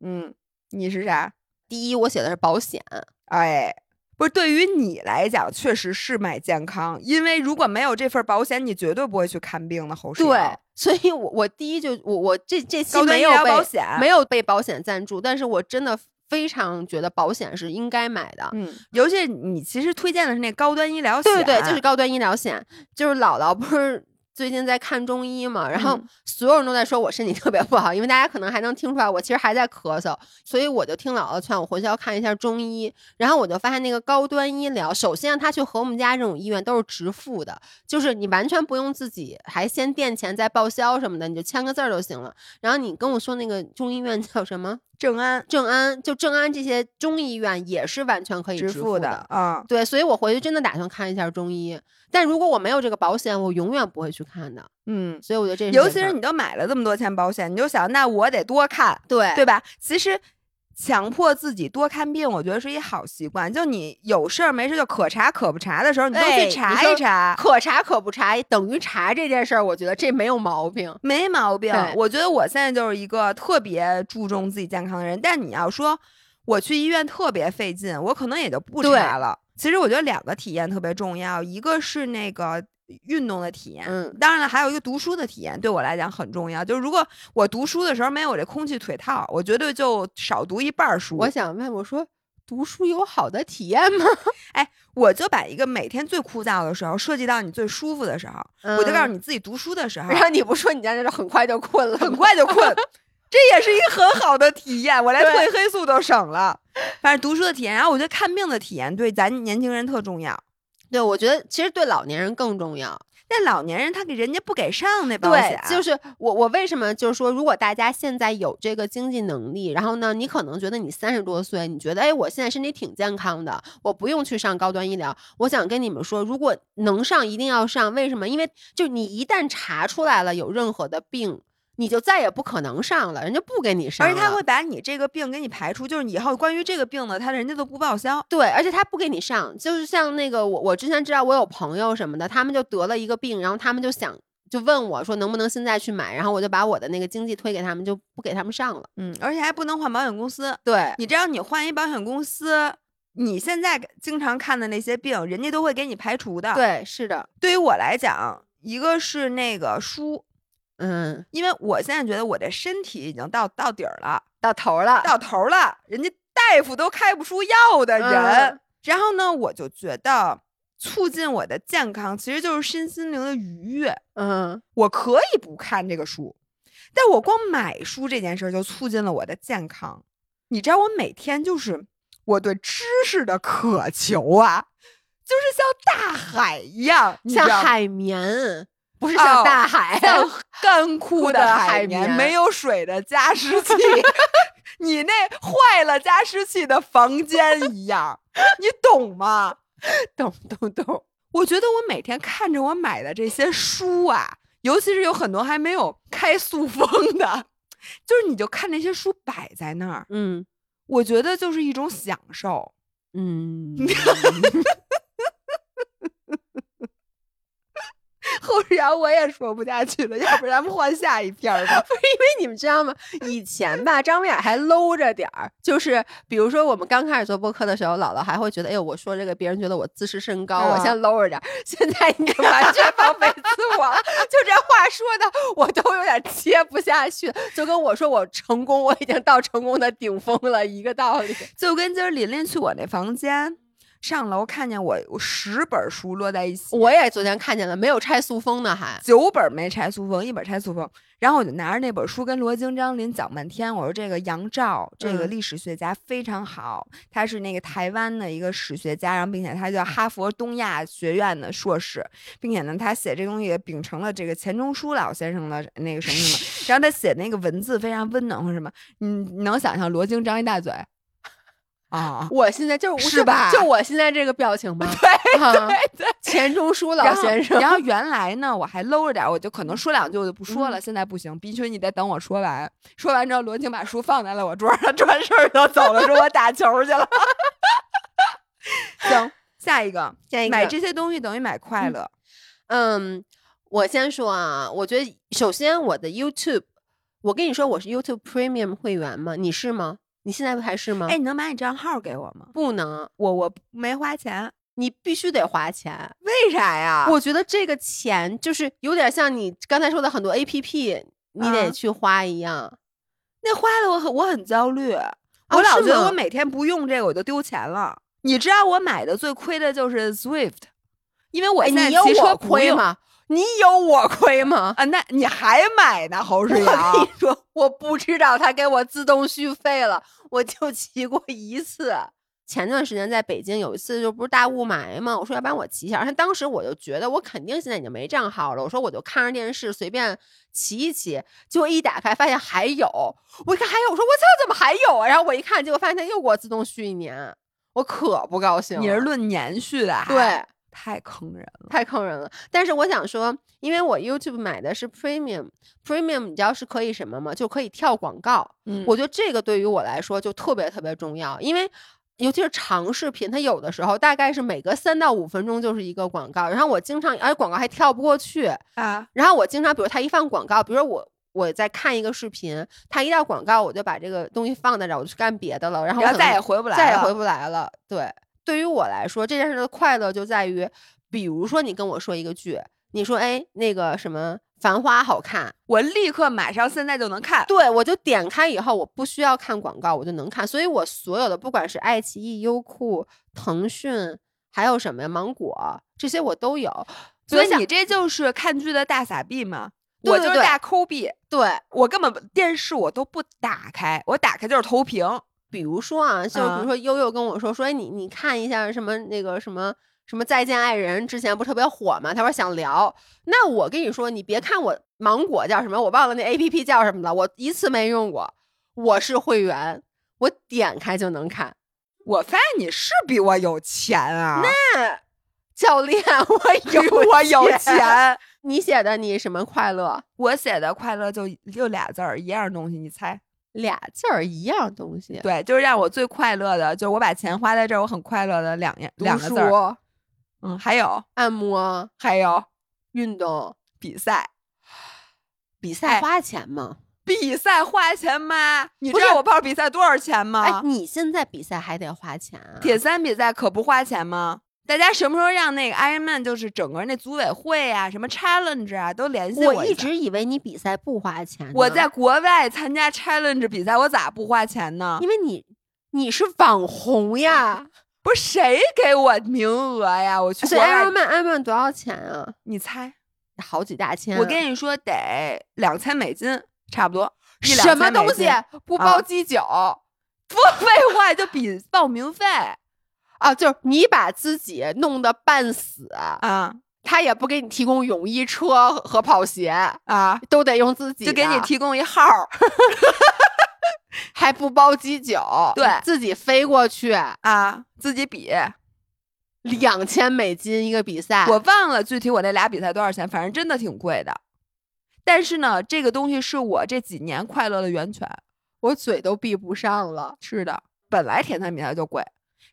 嗯，你是啥？第一，我写的是保险。哎，不是，对于你来讲，确实是买健康，因为如果没有这份保险，你绝对不会去看病的。后事对，所以我我第一就我我这这期没有保险，没有被保险赞助，但是我真的非常觉得保险是应该买的。嗯，尤其你其实推荐的是那高端医疗险，对对，就是高端医疗险，就是姥姥不是。最近在看中医嘛，然后所有人都在说我身体特别不好，因为大家可能还能听出来我其实还在咳嗽，所以我就听姥姥劝我回去要看一下中医。然后我就发现那个高端医疗，首先他去和我们家这种医院都是直付的，就是你完全不用自己还先垫钱再报销什么的，你就签个字儿就行了。然后你跟我说那个中医院叫什么？正安，正安就正安这些中医院也是完全可以支付的啊。对，所以我回去真的打算看一下中医。但如果我没有这个保险，我永远不会去看的。嗯，所以我觉得这，尤其是你都买了这么多钱保险，你就想，那我得多看，对对吧？其实强迫自己多看病，我觉得是一好习惯。就你有事儿没事就可查可不查的时候，你都去查一查。可查可不查等于查这件事儿，我觉得这没有毛病，没毛病。我觉得我现在就是一个特别注重自己健康的人。但你要说我去医院特别费劲，我可能也就不查了。其实我觉得两个体验特别重要，一个是那个。运动的体验，嗯，当然了，还有一个读书的体验，对我来讲很重要。就是如果我读书的时候没有这空气腿套，我绝对就少读一半书。我想问，我说读书有好的体验吗？哎，我就把一个每天最枯燥的时候，设计到你最舒服的时候，我就告诉你自己读书的时候。然后你不说，你家就很快就困了，很快就困，这也是一个很好的体验。我连褪黑素都省了。反正读书的体验，然后我觉得看病的体验对咱年轻人特重要。对，我觉得其实对老年人更重要。那老年人他给人家不给上那保险，就是我我为什么就是说，如果大家现在有这个经济能力，然后呢，你可能觉得你三十多岁，你觉得哎，我现在身体挺健康的，我不用去上高端医疗。我想跟你们说，如果能上，一定要上。为什么？因为就你一旦查出来了有任何的病。你就再也不可能上了，人家不给你上，而且他会把你这个病给你排除，就是以后关于这个病的，他人家都不报销。对，而且他不给你上，就是像那个我，我之前知道我有朋友什么的，他们就得了一个病，然后他们就想就问我说能不能现在去买，然后我就把我的那个经济推给他们，就不给他们上了。嗯，而且还不能换保险公司。对，你知道你换一保险公司，你现在经常看的那些病，人家都会给你排除的。对，是的。对于我来讲，一个是那个书。嗯，因为我现在觉得我的身体已经到到底儿了，到头了，到头了，人家大夫都开不出药的人。然后呢，我就觉得促进我的健康其实就是身心灵的愉悦。嗯，我可以不看这个书，但我光买书这件事儿就促进了我的健康。你知道，我每天就是我对知识的渴求啊，就是像大海一样，像海绵。不是像大海，像干 枯的海绵，没有水的加湿器，你那坏了加湿器的房间一样，你懂吗？懂懂懂。我觉得我每天看着我买的这些书啊，尤其是有很多还没有开塑封的，就是你就看那些书摆在那儿，嗯，我觉得就是一种享受，嗯。后然我也说不下去了，要不咱们换下一篇吧？不是因为你们知道吗？以前吧，张文雅还搂着点儿，就是比如说我们刚开始做播客的时候，姥姥还会觉得，哎呦，我说这个别人觉得我自视甚高，我先搂着点儿。现在你完全放飞自我了，就这话说的，我都有点接不下去，就跟我说我成功，我已经到成功的顶峰了一个道理。就跟今儿琳琳去我那房间。上楼看见我十本书摞在一起，我也昨天看见了，没有拆塑封呢，还九本没拆塑封，一本拆塑封。然后我就拿着那本书跟罗京、张林讲半天，我说这个杨照这个历史学家非常好，他是那个台湾的一个史学家，然后并且他叫哈佛东亚学院的硕士，并且呢他写这东西秉承了这个钱钟书老先生的那个什么什么，然后他写那个文字非常温暖或什么，你能想象罗京张一大嘴？啊！我现在就是是吧？就我现在这个表情吗？对对对，钱钟书老先生。然后 原来呢，我还搂着点，我就可能说两句我就不说了。现在不行，必须你得等我说完。说完之后，罗晴把书放在了我桌上，转身就走了，说我打球去了。行，下一个，下一个，买这些东西等于买快乐。嗯，我先说啊，我觉得首先我的 YouTube，我跟你说我是 YouTube Premium 会员吗？你是吗？你现在不还是吗？哎，你能把你账号给我吗？不能，我我没花钱，你必须得花钱。为啥呀？我觉得这个钱就是有点像你刚才说的很多 A P P，你得去花一样。那花的我很我很焦虑，我老觉得我每天不用这个我就丢钱了。你知道我买的最亏的就是 Swift，因为我现在骑车亏吗？你有我亏吗？啊，那你还买呢，侯世阳？我跟你说，我不知道他给我自动续费了，我就骑过一次。前段时间在北京有一次，就不是大雾霾嘛，我说要不然我骑一下。他当时我就觉得我肯定现在已经没账号了，我说我就看着电视随便骑一骑。结果一打开发现还有，我一看还有，我说我操，怎么还有啊？然后我一看，结果发现他又给我自动续一年，我可不高兴。你是论年续的？对。太坑人了，太坑人了。但是我想说，因为我 YouTube 买的是 Premium，Premium 你知道是可以什么吗？就可以跳广告。嗯，我觉得这个对于我来说就特别特别重要，因为尤其是长视频，它有的时候大概是每隔三到五分钟就是一个广告，然后我经常而且广告还跳不过去啊。然后我经常，比如他一放广告，比如说我我在看一个视频，他一到广告，我就把这个东西放在这，我就去干别的了，然后再也回不来，再也回不来了。对。对于我来说，这件事的快乐就在于，比如说你跟我说一个剧，你说哎那个什么《繁花》好看，我立刻马上现在就能看。对，我就点开以后，我不需要看广告，我就能看。所以我所有的不管是爱奇艺、优酷、腾讯，还有什么呀芒果这些我都有。所以你这就是看剧的大傻逼吗？我就是大抠逼。对我根本电视我都不打开，我打开就是投屏。比如说啊，就比如说悠悠跟我说说，哎，你你看一下什么那个什么什么再见爱人，之前不特别火吗？他说想聊。那我跟你说，你别看我芒果叫什么，我忘了那 A P P 叫什么了，我一次没用过。我是会员，我点开就能看。我发现你是比我有钱啊！那教练，我 有我有钱。你写的你什么快乐？我写的快乐就就俩字儿，一样东西，你猜？俩字儿一样东西，对，就是让我最快乐的，就是我把钱花在这儿，我很快乐的两样两个字儿。嗯，还有按摩，还有运动比赛。比赛花钱吗？比赛花钱吗？你知道我报比赛多少钱吗？哎，你现在比赛还得花钱啊？铁三比赛可不花钱吗？大家什么时候让那个 Ironman 就是整个那组委会啊，什么 Challenge 啊，都联系我？我一直以为你比赛不花钱。我在国外参加 Challenge 比赛，我咋不花钱呢？因为你你是网红呀，不是谁给我名额呀？我去。所以 Ironman，Ironman 多少钱啊？你猜？好几大千。我跟你说，得两千美金，差不多。什么东西不包机酒？不废话，就比报名费。啊，就是你把自己弄得半死啊，他也不给你提供泳衣车和跑鞋啊，都得用自己，就给你提供一号，还不包机酒，对自己飞过去啊，自己比，两千美金一个比赛，我忘了具体我那俩比赛多少钱，反正真的挺贵的。但是呢，这个东西是我这几年快乐的源泉，我嘴都闭不上了。是的，本来田三比赛就贵。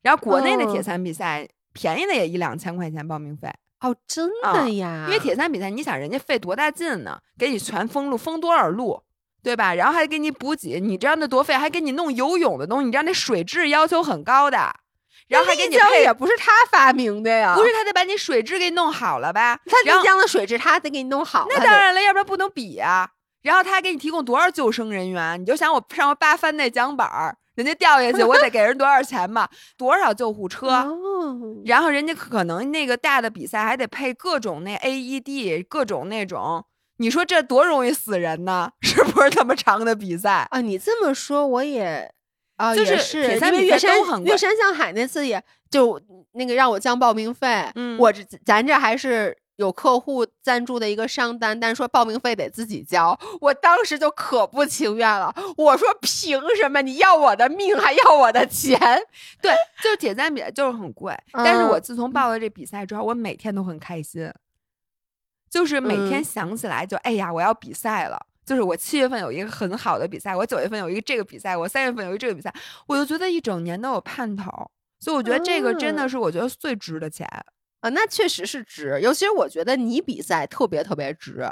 然后国内的铁三比赛便宜的也一两千块钱报名费哦，真的呀！因为铁三比赛，你想人家费多大劲呢？给你全封路，封多少路，对吧？然后还给你补给，你知道那多费？还给你弄游泳的东西，你知道那水质要求很高的。然后还给你配，也不是他发明的呀，不是他得把你水质给弄好了吧？他丽江的水质他得给你弄好。那当然了，要不然不能比啊。然后他还给你提供多少救生人员？你就想我上回八翻那桨板儿。人家掉下去，我得给人多少钱吧？多少救护车？然后人家可能那个大的比赛还得配各种那 AED，各种那种，你说这多容易死人呢？是不是这么长的比赛啊？你这么说我也啊，就是是因为岳山岳山向海那次也就那个让我交报名费，嗯，我这咱这还是。有客户赞助的一个商单，但是说报名费得自己交，我当时就可不情愿了。我说凭什么你要我的命还要我的钱？对，就是铁三比赛就是很贵。但是我自从报了这比赛之后，我每天都很开心，就是每天想起来就哎呀，我要比赛了。就是我七月份有一个很好的比赛，我九月份有一个这个比赛，我三月份有一个这个比赛，我就觉得一整年都有盼头。所以我觉得这个真的是我觉得最值的钱。啊，那确实是值，尤其是我觉得你比赛特别特别值，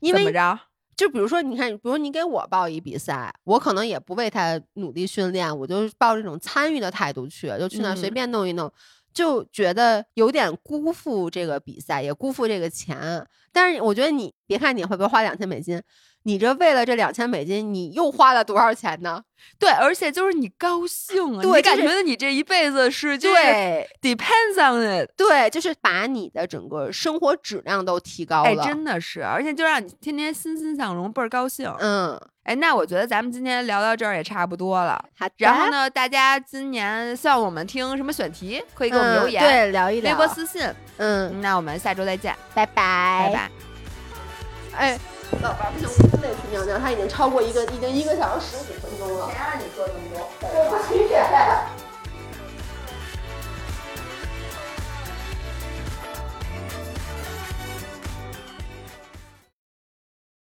因为怎么着？就比如说，你看，比如你给我报一比赛，我可能也不为他努力训练，我就抱这种参与的态度去，就去那随便弄一弄，就觉得有点辜负这个比赛，也辜负这个钱。但是我觉得你别看你会不会花两千美金。你这为了这两千美金，你又花了多少钱呢？对，而且就是你高兴啊，你感觉你这一辈子是对 depends on it，对，就是把你的整个生活质量都提高了，哎，真的是，而且就让你天天欣欣向荣，倍儿高兴。嗯，哎，那我觉得咱们今天聊到这儿也差不多了。好，然后呢，大家今年希望我们听什么选题，可以给我们留言，对，聊一聊，微博私信。嗯，那我们下周再见，拜拜，拜拜。哎。老伴不行，我真得去尿尿。他已经超过一个，已经一个小时十五分钟了。谁让你说那么多？对不起。